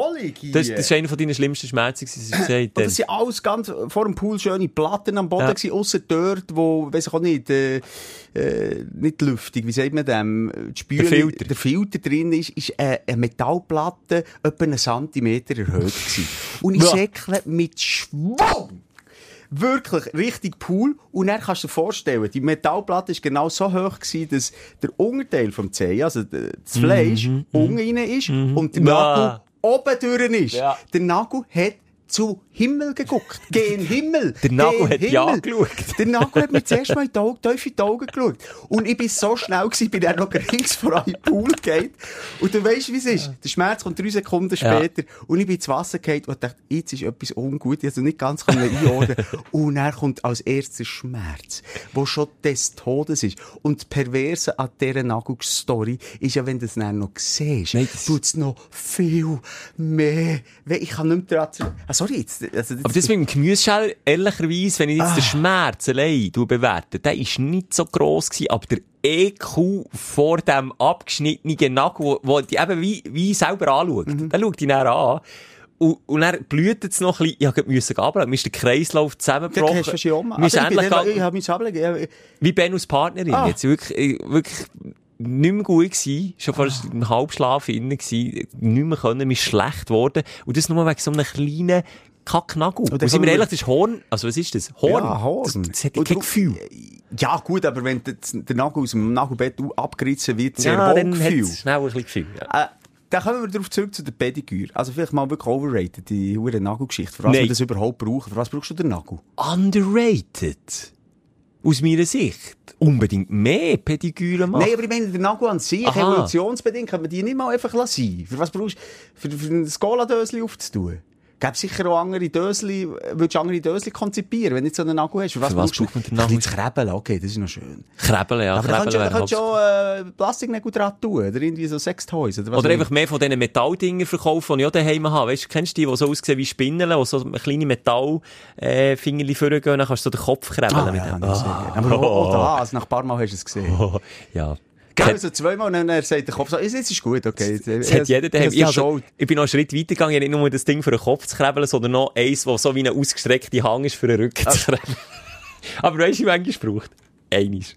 Das, das ist einer von deinen schlimmsten Schmerzen, gewesen, was ich gesagt habe. das sind alles ganz vor dem Pool schöne Platten am Boden Ja. ausser dort, wo, weiss ich auch nicht, äh, äh, nicht luftig, wie sagt man dem, die Spüle, Der Filter. der Filter drin ist, ist äh, eine Metallplatte etwa einen Zentimeter erhöht gewesen. Und ich Ja. säckle mit Schwung wirklich richtig Pool. Und dann kannst du dir vorstellen, die Metallplatte ist genau so hoch gewesen, dass der Unterteil vom Zeh, also das Fleisch, unten rein ist und der Ja. Nagel oben durch ist. Ja. Der Nagel hat zu Himmel geguckt. Gen Himmel. Der Nagel hat Himmel. ja angeschaut. Der Nagel hat mir zuerst mal in die Augen, tief in die Augen geschaut. Und ich bin so schnell gewesen, bin dann noch rings vor einem Pool geht. Und du weißt, wie es ist. Der Schmerz kommt drei Sekunden Ja. später. Und ich bin ins Wasser gefallen und dachte, jetzt ist etwas ungut. Ich konnte nicht ganz einordnen. und dann kommt als erstes der Schmerz, wo schon des Todes ist. Und das Perverse an dieser Nagelstory ist ja, wenn du es dann noch siehst, tut es noch viel mehr. Ich kann nicht mehr daran zu... sorry, jetzt, also, Aber das mit dem Gemüsescheller, ehrlicherweise, wenn ich jetzt Ah. den Schmerz allein du bewerte, der ist nicht so gross gewesen, aber der EQ vor dem abgeschnittenen Nagel, wo, wo die eben wie, wie selber anschaut, Mhm. der schaut ihn dann an. Und, und dann blüht es noch ein bisschen, ich musste abladen, mir ist der Kreislauf zusammengebrochen. hast du schon um. Mir ist Also, endlich ich habe mich ablegen. Ja, wie Benus Partnerin. Ah. Jetzt wirklich, äh, wirklich nicht mehr gut gewesen. Schon fast im Halbschlaf innen gewesen. Nicht mehr können, mir schlecht geworden. Und das nur wegen so einem kleinen Kacknagel. Und, sind wir ehrlich, das ist Horn. Also was ist das? Horn. Ja, Horn. Das, das hat kein Gefühl. Ja, gut, aber wenn der, Nagel aus dem Nagelbett abgerissen wird, sehr Ja, wohl dann Gefühl. schnell ein bisschen Gefühl. Ja. Äh, dann kommen wir darauf zurück zu der Pediküre. Also vielleicht mal wirklich overrated, die hure Nagelgeschichte. Für was Nein. wir das überhaupt brauchen. Für was brauchst du den Nagel? Underrated. Aus meiner Sicht. Unbedingt mehr Pediküre machen. Nein, aber ich meine, der Nagel an sich, evolutionsbedingt, kann man die nicht mal einfach lassen. Für was brauchst du, für, für ein Cola-Dösli aufzutun? Gäbe sicher auch andere Dösli, würdest du andere Dösli konzipieren, wenn du so einen Nagel hast. Für was, Für was braucht man du? den Ein Nagel? zu krebeln, okay, das ist noch schön. Krebeln, ja. Aber du, da Krebeln kannst du auch äh, Plastiknägel dran tun, oder irgendwie so Sextoys. Oder, was Oder einfach mehr von diesen Metalldinger verkaufen, die ich auch daheim habe. Weißt du, kennst du die, die so aussehen wie Spinneln, die so kleine Metallfingerli äh, vorgehen, dann kannst du so den Kopf krebeln Ah, mit ja, dem. das gerne. Aber auch, auch da, also nach ein paar Mal hast du es gesehen. Oh, ja. Gell, also zweimal und dann er sagt der Kopf so, jetzt ist gut, okay. Das hat jeder daheim. Ich, also, also, ich bin noch einen Schritt weiter gegangen. Ich nicht nur das Ding für den Kopf zu krabbeln, sondern noch eins, das so wie eine ausgestreckte Hang ist für den Rücken Ah. zu krabbeln. Aber weißt du, wie manchmal braucht? Einiges.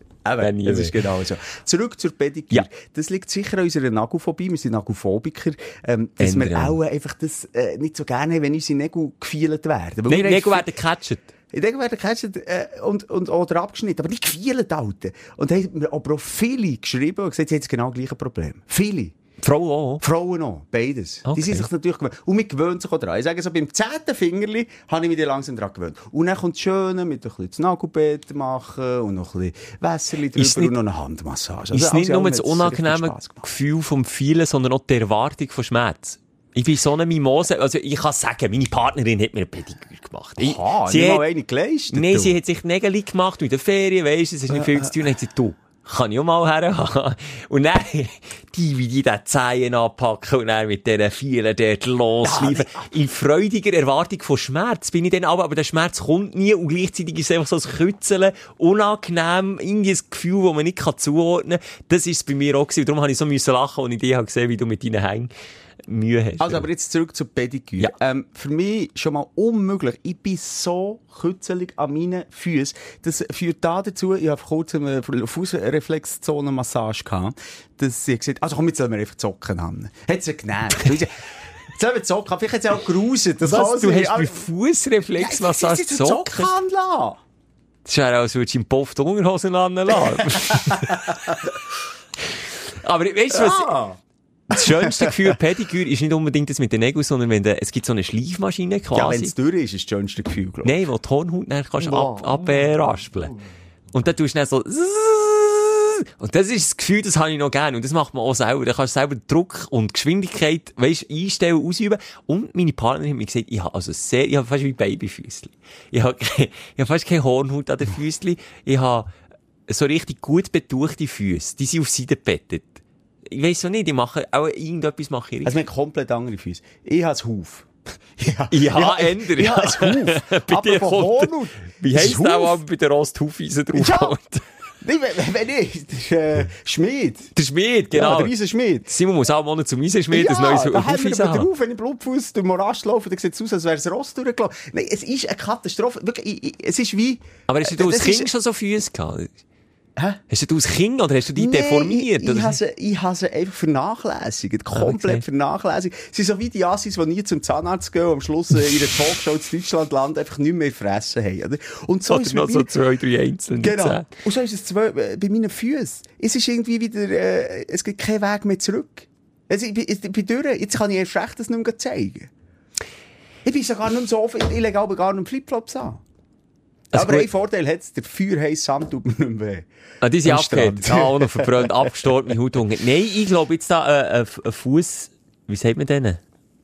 Nie das ist genau so. Zurück zur Pediküre. Ja. Das liegt sicher an unserer Nagelphobie. Wir sind Nagophobiker. Ähm, dass wir auch einfach das äh, nicht so gerne haben, wenn unsere Nägel gefielt werden. Weil Nägel werden gecatcht. Ich denke, werden gecatcht äh, und, und, oder abgeschnitten, aber nicht gefielt, Alten. Und da haben mir aber auch viele geschrieben und gesagt, sie haben das genau gleiche Problem. Viele. Die Frau auch. Frauen auch, beides. Okay. Die sind sich natürlich gewöhnt. Und man gewöhnt sich auch daran. Ich sage so, beim zehnten Fingerli habe ich mich langsam daran gewöhnt. Und dann kommt das Schöne mit ein bisschen Nagelbett machen und noch ein bisschen Wässerli drüber nicht- und noch eine Handmassage. ist Also, nicht also, nur das unangenehme. Gefühl vom Vielen, sondern auch die Erwartung von Schmerz. Ich bin so eine Mimose. Also, ich kann sagen, meine Partnerin hat mir eine Pediküre gemacht. Ich, Aha, sie hat, mal eine geleistet. Nein, sie hat sich Nägel gemacht in der Ferien, weisst du, es ist nicht viel zu tun. Dann hat sie, du, kann ich auch mal her Und dann, die, wie die den Zehen anpacken und dann mit diesen vielen dort losschleifen. In freudiger Erwartung von Schmerz bin ich dann aber, aber der Schmerz kommt nie und gleichzeitig ist es einfach so ein Kützeln, unangenehm, irgendwie ein Gefühl, das man nicht zuordnen kann. Das ist es bei mir auch gewesen. Und darum habe ich so müssen lachen, als ich dich habe gesehen wie du mit deinen Hängen Mühe hast. Also, aber jetzt zurück zur Pediküre. Ja. Ähm, für mich schon mal unmöglich. Ich bin so kützelig an meinen Füßen. Das führt da dazu, ich habe kurzem eine Fußreflexzone-Massage gehabt, dass sie gesagt also komm, jetzt sollen wir einfach zocken an. Hat sie genervt. Jetzt sollen wir zocken, vielleicht hat sie auch geruset. Das Was, du hast bei Aber- Fußreflexmassage Ja, sie zocken? lassen. Das wäre, als würdest du im Puff die Unterhosen anlassen. Aber weißt du was? Das schönste Gefühl Pediküre ist nicht unbedingt das mit den Nägeln, sondern wenn de, es gibt so eine Schleifmaschine Ja, wenn quasi. es durch ist, ist das schönste Gefühl, glaube ich. Nein, wo die Hornhaut dann kannst du ab, abraspeln. Und dann tust du dann so und das ist das Gefühl, das habe ich noch gerne. Und das macht man auch selber. Da kannst du selber Druck und Geschwindigkeit, weisst, einstellen, ausüben. Und meine Partnerin hat mir gesagt, ich habe also sehr, ich habe fast wie Babyfüßli. Ich habe, ich habe fast keine Hornhaut an den Füßli. Ich habe so richtig gut betuchte Füße. Die sind auf Seite gebettet. Ich weiss so nicht, ich mache auch irgendetwas mache ich Also, wir haben komplett andere Füße. Ich habe Huf. Ja, Ja, änder, Ich ja. habe einen Huf. Bei Aber von Hornhaut. Wie Das heisst der, Huf. der bei der Rosthufeisen Ja. draufkommt? Nein, wenn, wenn ich, das ist, äh, Schmied. Der Schmied, Ja, genau. der riesen Schmied. Simon muss auch mal zum Eisenschmied ja, ein neues da haben wir Hufeisen aber haben. drauf, wenn ich Blutfuß durch den Morast laufe, dann sieht es aus, als wäre es Rost durchgelaufen. Nein, es ist eine Katastrophe. Wirklich, ich, ich, es ist wie... Aber hast du als Das Kind schon so Füße gehabt? Hä? Hast du als Kind oder hast du die Nee, deformiert? Ich, ich, habe sie, ich habe sie einfach vernachlässigt. Komplett okay. vernachlässigt. Sie sind so wie die Assis, die nie zum Zahnarzt gehen und am Schluss in der Talkshow in Deutschland landen, einfach nicht mehr fressen haben. Oder? Und so Oder ist noch so zwei, drei einzelne Genau. Und so ist es zwei, bei meinen Füßen. Es ist irgendwie wieder, äh, es gibt keinen Weg mehr zurück. Also, ich, bin- ich bin durch. Jetzt kann ich erst recht das nicht mehr zeigen. Ich bin sogar nicht so offen, ich lege aber gar nicht Flipflops an. Also aber ein Vorteil hat es, der feuerheiße Sand tut mir nicht mehr weh. Ah, die sind. Strand. Ah, auch noch verbrannt, abgestorben, Haut. Nein, ich glaube jetzt da, äh, ein, ein Fuß, wie sagt man denen?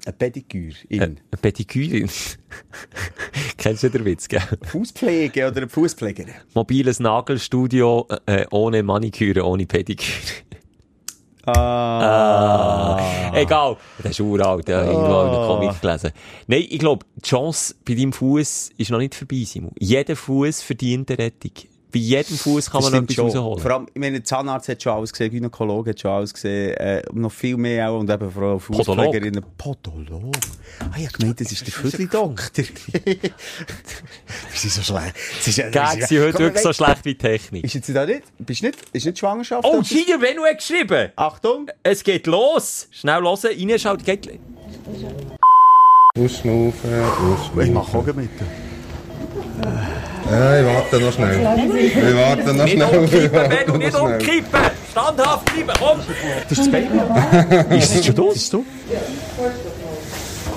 Ein Pediküre. Äh, Ein Pediküre. Kennst du den Witz, gell? Fußpflege oder eine Fußpflegerin. Mobiles Nagelstudio, äh, ohne Maniküre, ohne Pediküre. Ah. Egal. Das ist uralt, ja, irgendwo in einem Comic gelesen. Nein, ich glaube, die Chance bei deinem Fuß ist noch nicht vorbei, Simon. Jeder Fuß verdient eine Rettung. Bei jedem Fuß kann Das man noch etwas rausholen. Vor allem, ich meine, der Zahnarzt hat schon alles gesehen, Gynäkologe hat schon alles gesehen, äh, noch viel mehr auch, und eben vor allem Fußpflegerinnen. Podolog. Ah, ich hab gemeint, das ist der Viertli-Doktor. Wir sind so schlecht. Es ist, Gags sind heute wirklich so schlecht wie Technik. Ist jetzt da nicht? Bist nicht? Ist nicht Schwangerschaft? Oh? Giga Benno hat geschrieben. Achtung! Es geht los. Schnell hören, reinschalten. Geht. Ausschnaufen, Ich ausschnaufen. mach auch mit. Ja, ich warte noch schnell. Ich warte noch Nicht schnell. umkippen, warte nicht umkippen. Standhaft bleiben, komm. Das ist das Baby. ist das schon los? Ist du?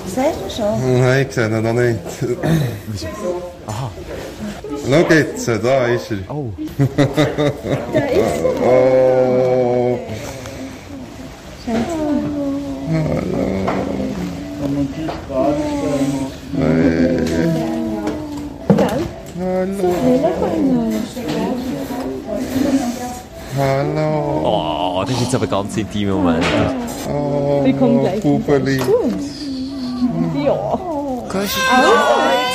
Siehst du schon? Nein, ich sehe ihn noch nicht. Aha. Schau jetzt, da ist er. Oh. Da ist er. Oh. Hallo. Oh, das ist jetzt aber ein ganz intimer Moment. Oh, Wir kommen gleich. Bubeli. Ja.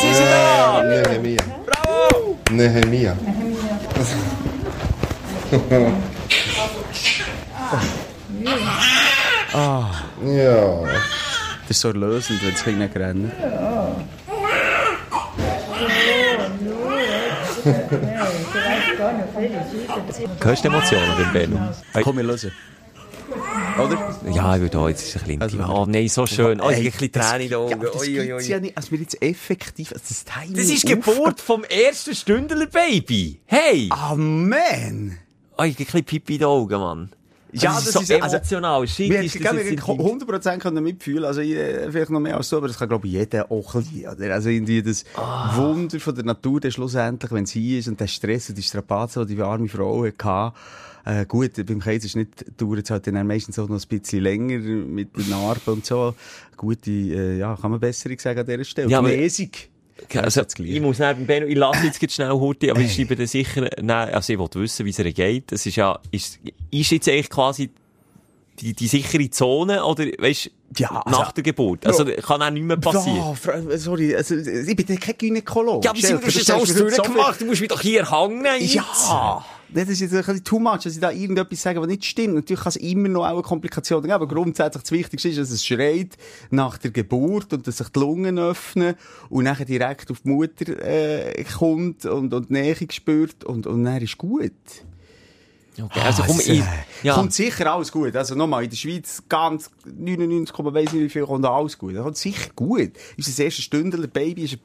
Ja, Nehemia. Bravo. Nehemia. Ja. Das ist so erlösend, wenn Kind nicht rennt. Hörst du Emotionen beim Benno? Komm, wir hören. Oder? Ja, ich würde auch, jetzt ist ein bisschen Also, intim. Oh nein, so schön. Oh, ich habe ein bisschen Tränen in den Augen. Ja, das ui. ja nicht. Also wir jetzt effektiv, also das Timing. Das ist die Geburt vom ersten Stündler Baby. Hey! Ah, man! Oh, ich habe ein bisschen Pipi in den Augen, Mann. Ja, das, ist so ist- also, emotional. Shit, Wir ist hätten das gerne jetzt intim. 100% können mitfühlen Also, ich, äh, vielleicht noch mehr als so, aber das kann, glaube ich, jeder auch ein oder? Also, irgendwie das Ah. Wunder von der Natur, der schlussendlich, wenn es hier ist und der Stress und die Strapazen, die die arme Frau hatte, äh, gut, beim Kaiser ist nicht, dauert es halt dann meistens auch noch ein bisschen länger mit den Narben und so. Gute, äh, ja, kann man Besserung sagen an dieser Stelle. Ja, Genesig. Also, ich muss neben Benno, ich lasse jetzt schnell Horti, aber ich schreibe dir sicher, nein, also ich will wissen, wie es ihr geht. Das ist ja, ist, ist jetzt eigentlich quasi die, die sichere Zone, oder, weißt, Ja, nach also- der Geburt? Also, kann auch nicht mehr passieren. Ja, sorry, also, ich bin kein Gynäkologe. Ja, aber Stell- haben das das alles stellst du durchgemacht. Du musst mich doch hier hängen jetzt. Ja! Das ist jetzt ein bisschen too much, dass ich da irgendetwas sage, was nicht stimmt. Natürlich kann es immer noch auch eine Komplikation geben, aber grundsätzlich das Wichtigste ist, dass es schreit nach der Geburt und dass sich die Lungen öffnen und nachher direkt auf die Mutter äh, kommt und, und die Nähe spürt und, und dann ist gut. Okay, also komm, es, ich, ja. Kommt sicher alles gut. Also nochmal, in der Schweiz ganz 99, weiss nicht wie viel, kommt alles gut. Das kommt sicher gut. Unser erstes Stündler Baby ist ein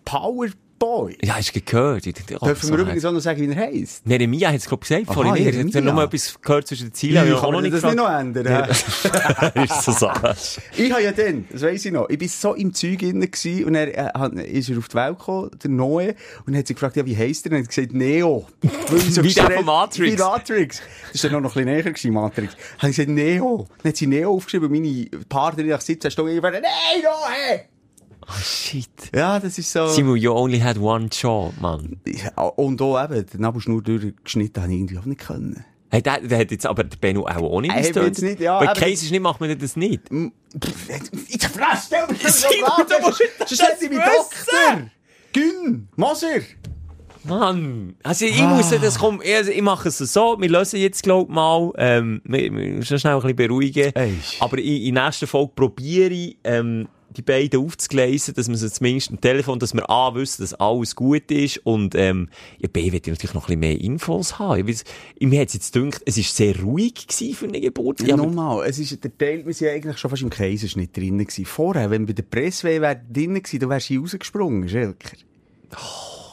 Powerboy. Ja, hast du gehört? Ich- ich- Dürfen so wir übrigens auch noch sagen, wie er heisst? Neremia hat es, glaube ich, gesagt, Aha, vorhin. Er hat Jeremia. noch mal etwas gehört zwischen den Zielen. Ja, ich kann man das nicht noch ändern? ist so. Ich habe ja dann, das weiss ich noch, ich bin so im Zeug innen gewesen und er, äh, hat- ist er auf die Welt gekommen, der Noe, und hat sich gefragt, ja, wie heisst er? Und er hat gesagt, Neo. Ich Wie der von Matrix. Wie Matrix. Das war dann noch ein bisschen näher gewesen, Matrix. Habe ich gesagt, Neo. Dann hat sie Neo aufgeschrieben meine Partnerin nach 17 Stunden gesagt, nein, Noe! Shit. Ja, das ist so... Simon, you only had one job, Mann. Ja, und auch eben, den Nabelschnur durchgeschnitten habe ich irgendwie auch nicht können. Hey, der, der hat jetzt aber der Benno auch, nicht Hey, jetzt nicht, ja, Bei Käse ist nicht, macht man das nicht. Ich Fresse, stell mir das so das Sonst hätte ich meinen. Doktor. Gün, Moser. Mann. Also, ich Ah. muss das kommen, also, ich mache es so, wir lösen jetzt, glaub mal, ähm, wir, wir müssen schnell ein bisschen beruhigen. Ey. Aber in, in der nächsten Folge probiere ich, ähm, die beiden aufzugleisen, dass man sie zumindest am Telefon, dass wir A wissen, dass alles gut ist und ähm, ja, B ich natürlich noch ein bisschen mehr Infos haben. Ich, weiss, mir hat es jetzt gedacht, es war sehr ruhig gewesen für eine Geburt. Ja, nochmal, es ist, der Teil, wir sind ja eigentlich schon fast im Kaiserschnitt drin gewesen. Vorher, wenn bei der Pressweh wär drin gewesen, dann wärst du rausgesprungen, Schelker.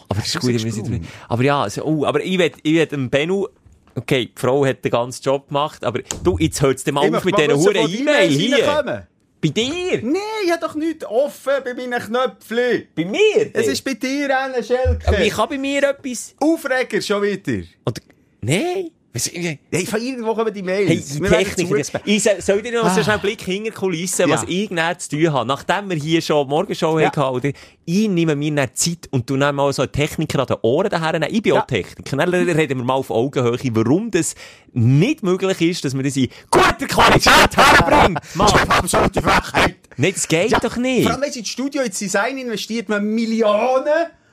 Aber das ist gut, wir sind. Aber ja, also, oh, aber ich will, ich will dem Bennu, okay, die Frau hat den ganzen Job gemacht, aber du, jetzt dir mal Ich auf mit diesen huren E-Mail hier. Bei dir? Nein, ich habe doch nichts offen bei meinen Knöpfchen. Bei mir? Es ist bei dir, Anne Schelker. aber ich habe bei mir etwas. Aufreger schon wieder. Oder, nein. Was, hey, Hey, von irgendwo kommen die Mails. die Wir werden Technik. zugesperrt. Ich soll, dir noch so Ah. schnell einen Blick hinter die Kulissen, was Ja. ich näher zu tun habe. Nachdem wir hier schon die Morgenshow Ja. hatten, oder, ich nehme mir dann Zeit und du nimmst mal so einen Techniker an den Ohren daher. Ich bin Ja. auch Techniker. Dann reden wir mal auf Augenhöhe, warum das nicht möglich ist, dass man das in guter Qualität herbringt. Mann. Absolute Frechheit. Nein, das geht Ja, doch nicht. Vor allem, wenn ins Studio, ins Design investiert man Millionen,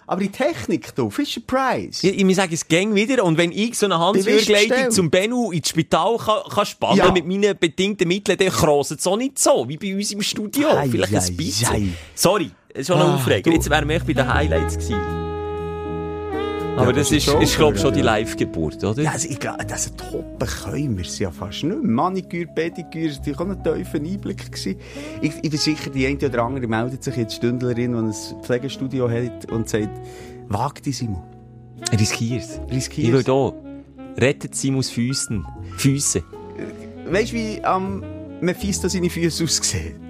aber in Technik, du, Fisher Price. Ich, ich muss sagen, es ging wieder. Und wenn ich so eine gestellt. zum Bennu ins Spital kann, kann spannen Ja. mit meinen bedingten Mitteln, dann krosset es auch nicht so, wie bei uns im Studio. Ei, Vielleicht ei, ein bisschen. ei. Sorry, schon Ah, Aufreger. du- Jetzt wären wir echt bei den Highlights gewesen. Aber das ist ist, glaube ich, schon die. Live-Geburt, oder? Ja, also ich glaube, das toppen können wir es ja fast nicht. Maniküre, Pediküre, das war natürlich auch ein tiefer Einblick. Gewesen. Ich, ich bin sicher, die eine oder andere meldet sich jetzt Stündlerin, die ein Pflegestudio hat und sagt, wag dich, Simon. Riskier's. Riskier's. Ich will hier. Rettet Simons Füßen. Füße. Weißt du, wie am Mephisto seine Füße aussehen?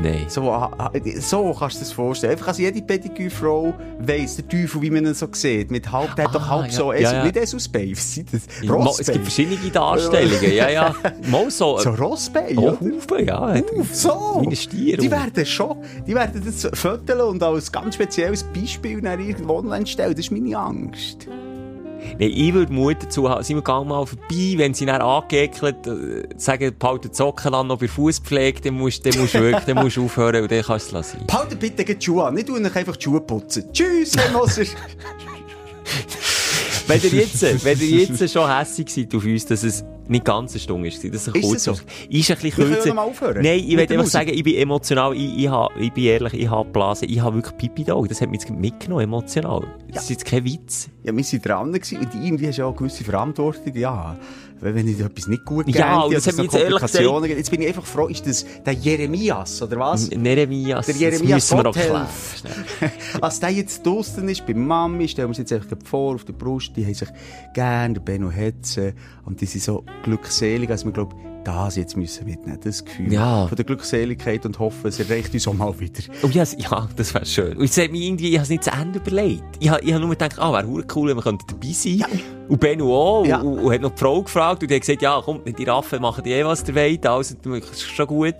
Nein. So, ah, ah, so kannst du dir das vorstellen. Einfach, als jede Pediküre-Frau weiss, der Teufel, wie man ihn so sieht. Mit halb, der hat doch Ah, halb ja. so, Ja, ja. nicht? Mo- Es gibt verschiedene Darstellungen. ja, ja. Mal so. So Rossbay, Oh? Haufen, ja. Uff, so! Ein Stier. Die werden schon, die werden das föteln und als ganz spezielles Beispiel irgendwo online stellen. Das ist meine Angst. Nein, ich würde Mut dazu haben. Sind wir gang mal vorbei, wenn sie dann angeekelt, äh, sagen, behalte die Socken an, noch bei Fußpflege, dann musst, dann musst du wirklich, dann musst du aufhören und dann kannst du es lassen. Behaltet bitte die Schuhe an. Nicht euch einfach die Schuhe putzen. Tschüss, Herr Moser. Wenn ihr jetzt, wenn ihr jetzt schon hässig seid auf uns, dass es nicht ganz eine Stunde ist. Das ist ein Ist kurzer. es so? Ist ein bisschen Wir ja kürzer. noch mal aufhören. Nein, ich der einfach sagen, ich bin emotional, ich, ich, hab, ich bin ehrlich, ich habe Blasen, ich habe wirklich Pipi da. Das hat mich jetzt mitgenommen, emotional. Das ist jetzt kein Witz. Ja, wir sind dran gewesen und irgendwie hast du auch eine gewisse Verantwortung, ja. Wenn ich etwas nicht gut Ja, geht, und das hat jetzt ehrlich gibt. Jetzt bin ich einfach froh, ist das der Jeremias, oder was? Neremias, Der das Jeremias müssen wir noch Gotthelf. klären. Als der jetzt draussen ist, bei Mami, stellen wir uns jetzt einfach vor, auf der Brust, die haben sich gern, der Benno Hetze, und die sind so glückselig, als wir glauben, das jetzt müssen wir mitnehmen, das Gefühl Ja. von der Glückseligkeit und hoffen, es erreicht uns auch mal wieder. Und ja, ja, das wäre schön. Und es hat mich irgendwie, ich habe es nicht zu Ende überlegt. Ich habe, ich habe nur gedacht, ah, wäre cool, wenn wir könnten dabei sein. Und Benno auch. Ja. Und, und, hat noch die Frau gefragt und die hat gesagt, ja, komm, die Raffen machen die eh was der wollt, also, das ist schon gut.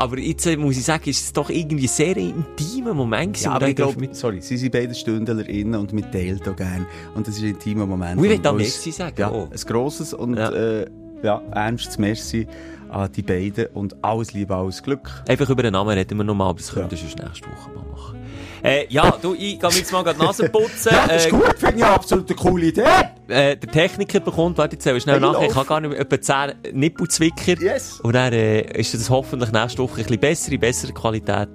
Aber jetzt äh, muss ich sagen, ist es doch irgendwie ein sehr intimer Moment gewesen. Ja, aber ich glaube, mit- sorry, sie sind beide StündlerInnen und wir teilen auch gerne. Und das ist ein intimer Moment. Und ich will da Merci sagen, Ja, auch. ein grosses und Ja. Äh, ja, ernstes Merci an die beiden und alles Liebe, alles Glück. Einfach über den Namen reden wir nochmal, aber das können wir sonst nächste Woche mal machen. Äh, ja, du, ich gehe mir jetzt mal die Nase putzen. äh, gut, finde ich absolut eine coole Idee. äh, der Techniker bekommt, warte, jetzt zähl schnell Hey, nachher, ich habe gar nicht mehr, etwa 10 Nippelzwicker. Yes. Und dann äh, ist das hoffentlich nächste Woche ein bisschen besser, in besserer Qualität.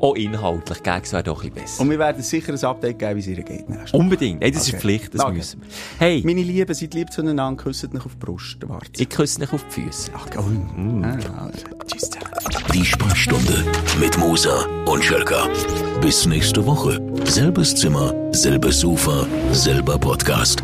Auch inhaltlich, Gags werden auch ein bisschen besser. Und wir werden sicher ein Update geben, wie es ihr geht. Unbedingt. Hey, das Okay. ist Pflicht, das Okay. müssen wir. Hey, Meine Lieben, seid lieb zueinander, küsst nicht auf die Brust. Warte. ich küsse dich auf die Füße. Ach, oh. Ah, also. Tschüss zusammen. Die Sprechstunde mit Musa und Schelka. Bis nächste Woche. Selbes Zimmer, selbes Sofa, selber Podcast.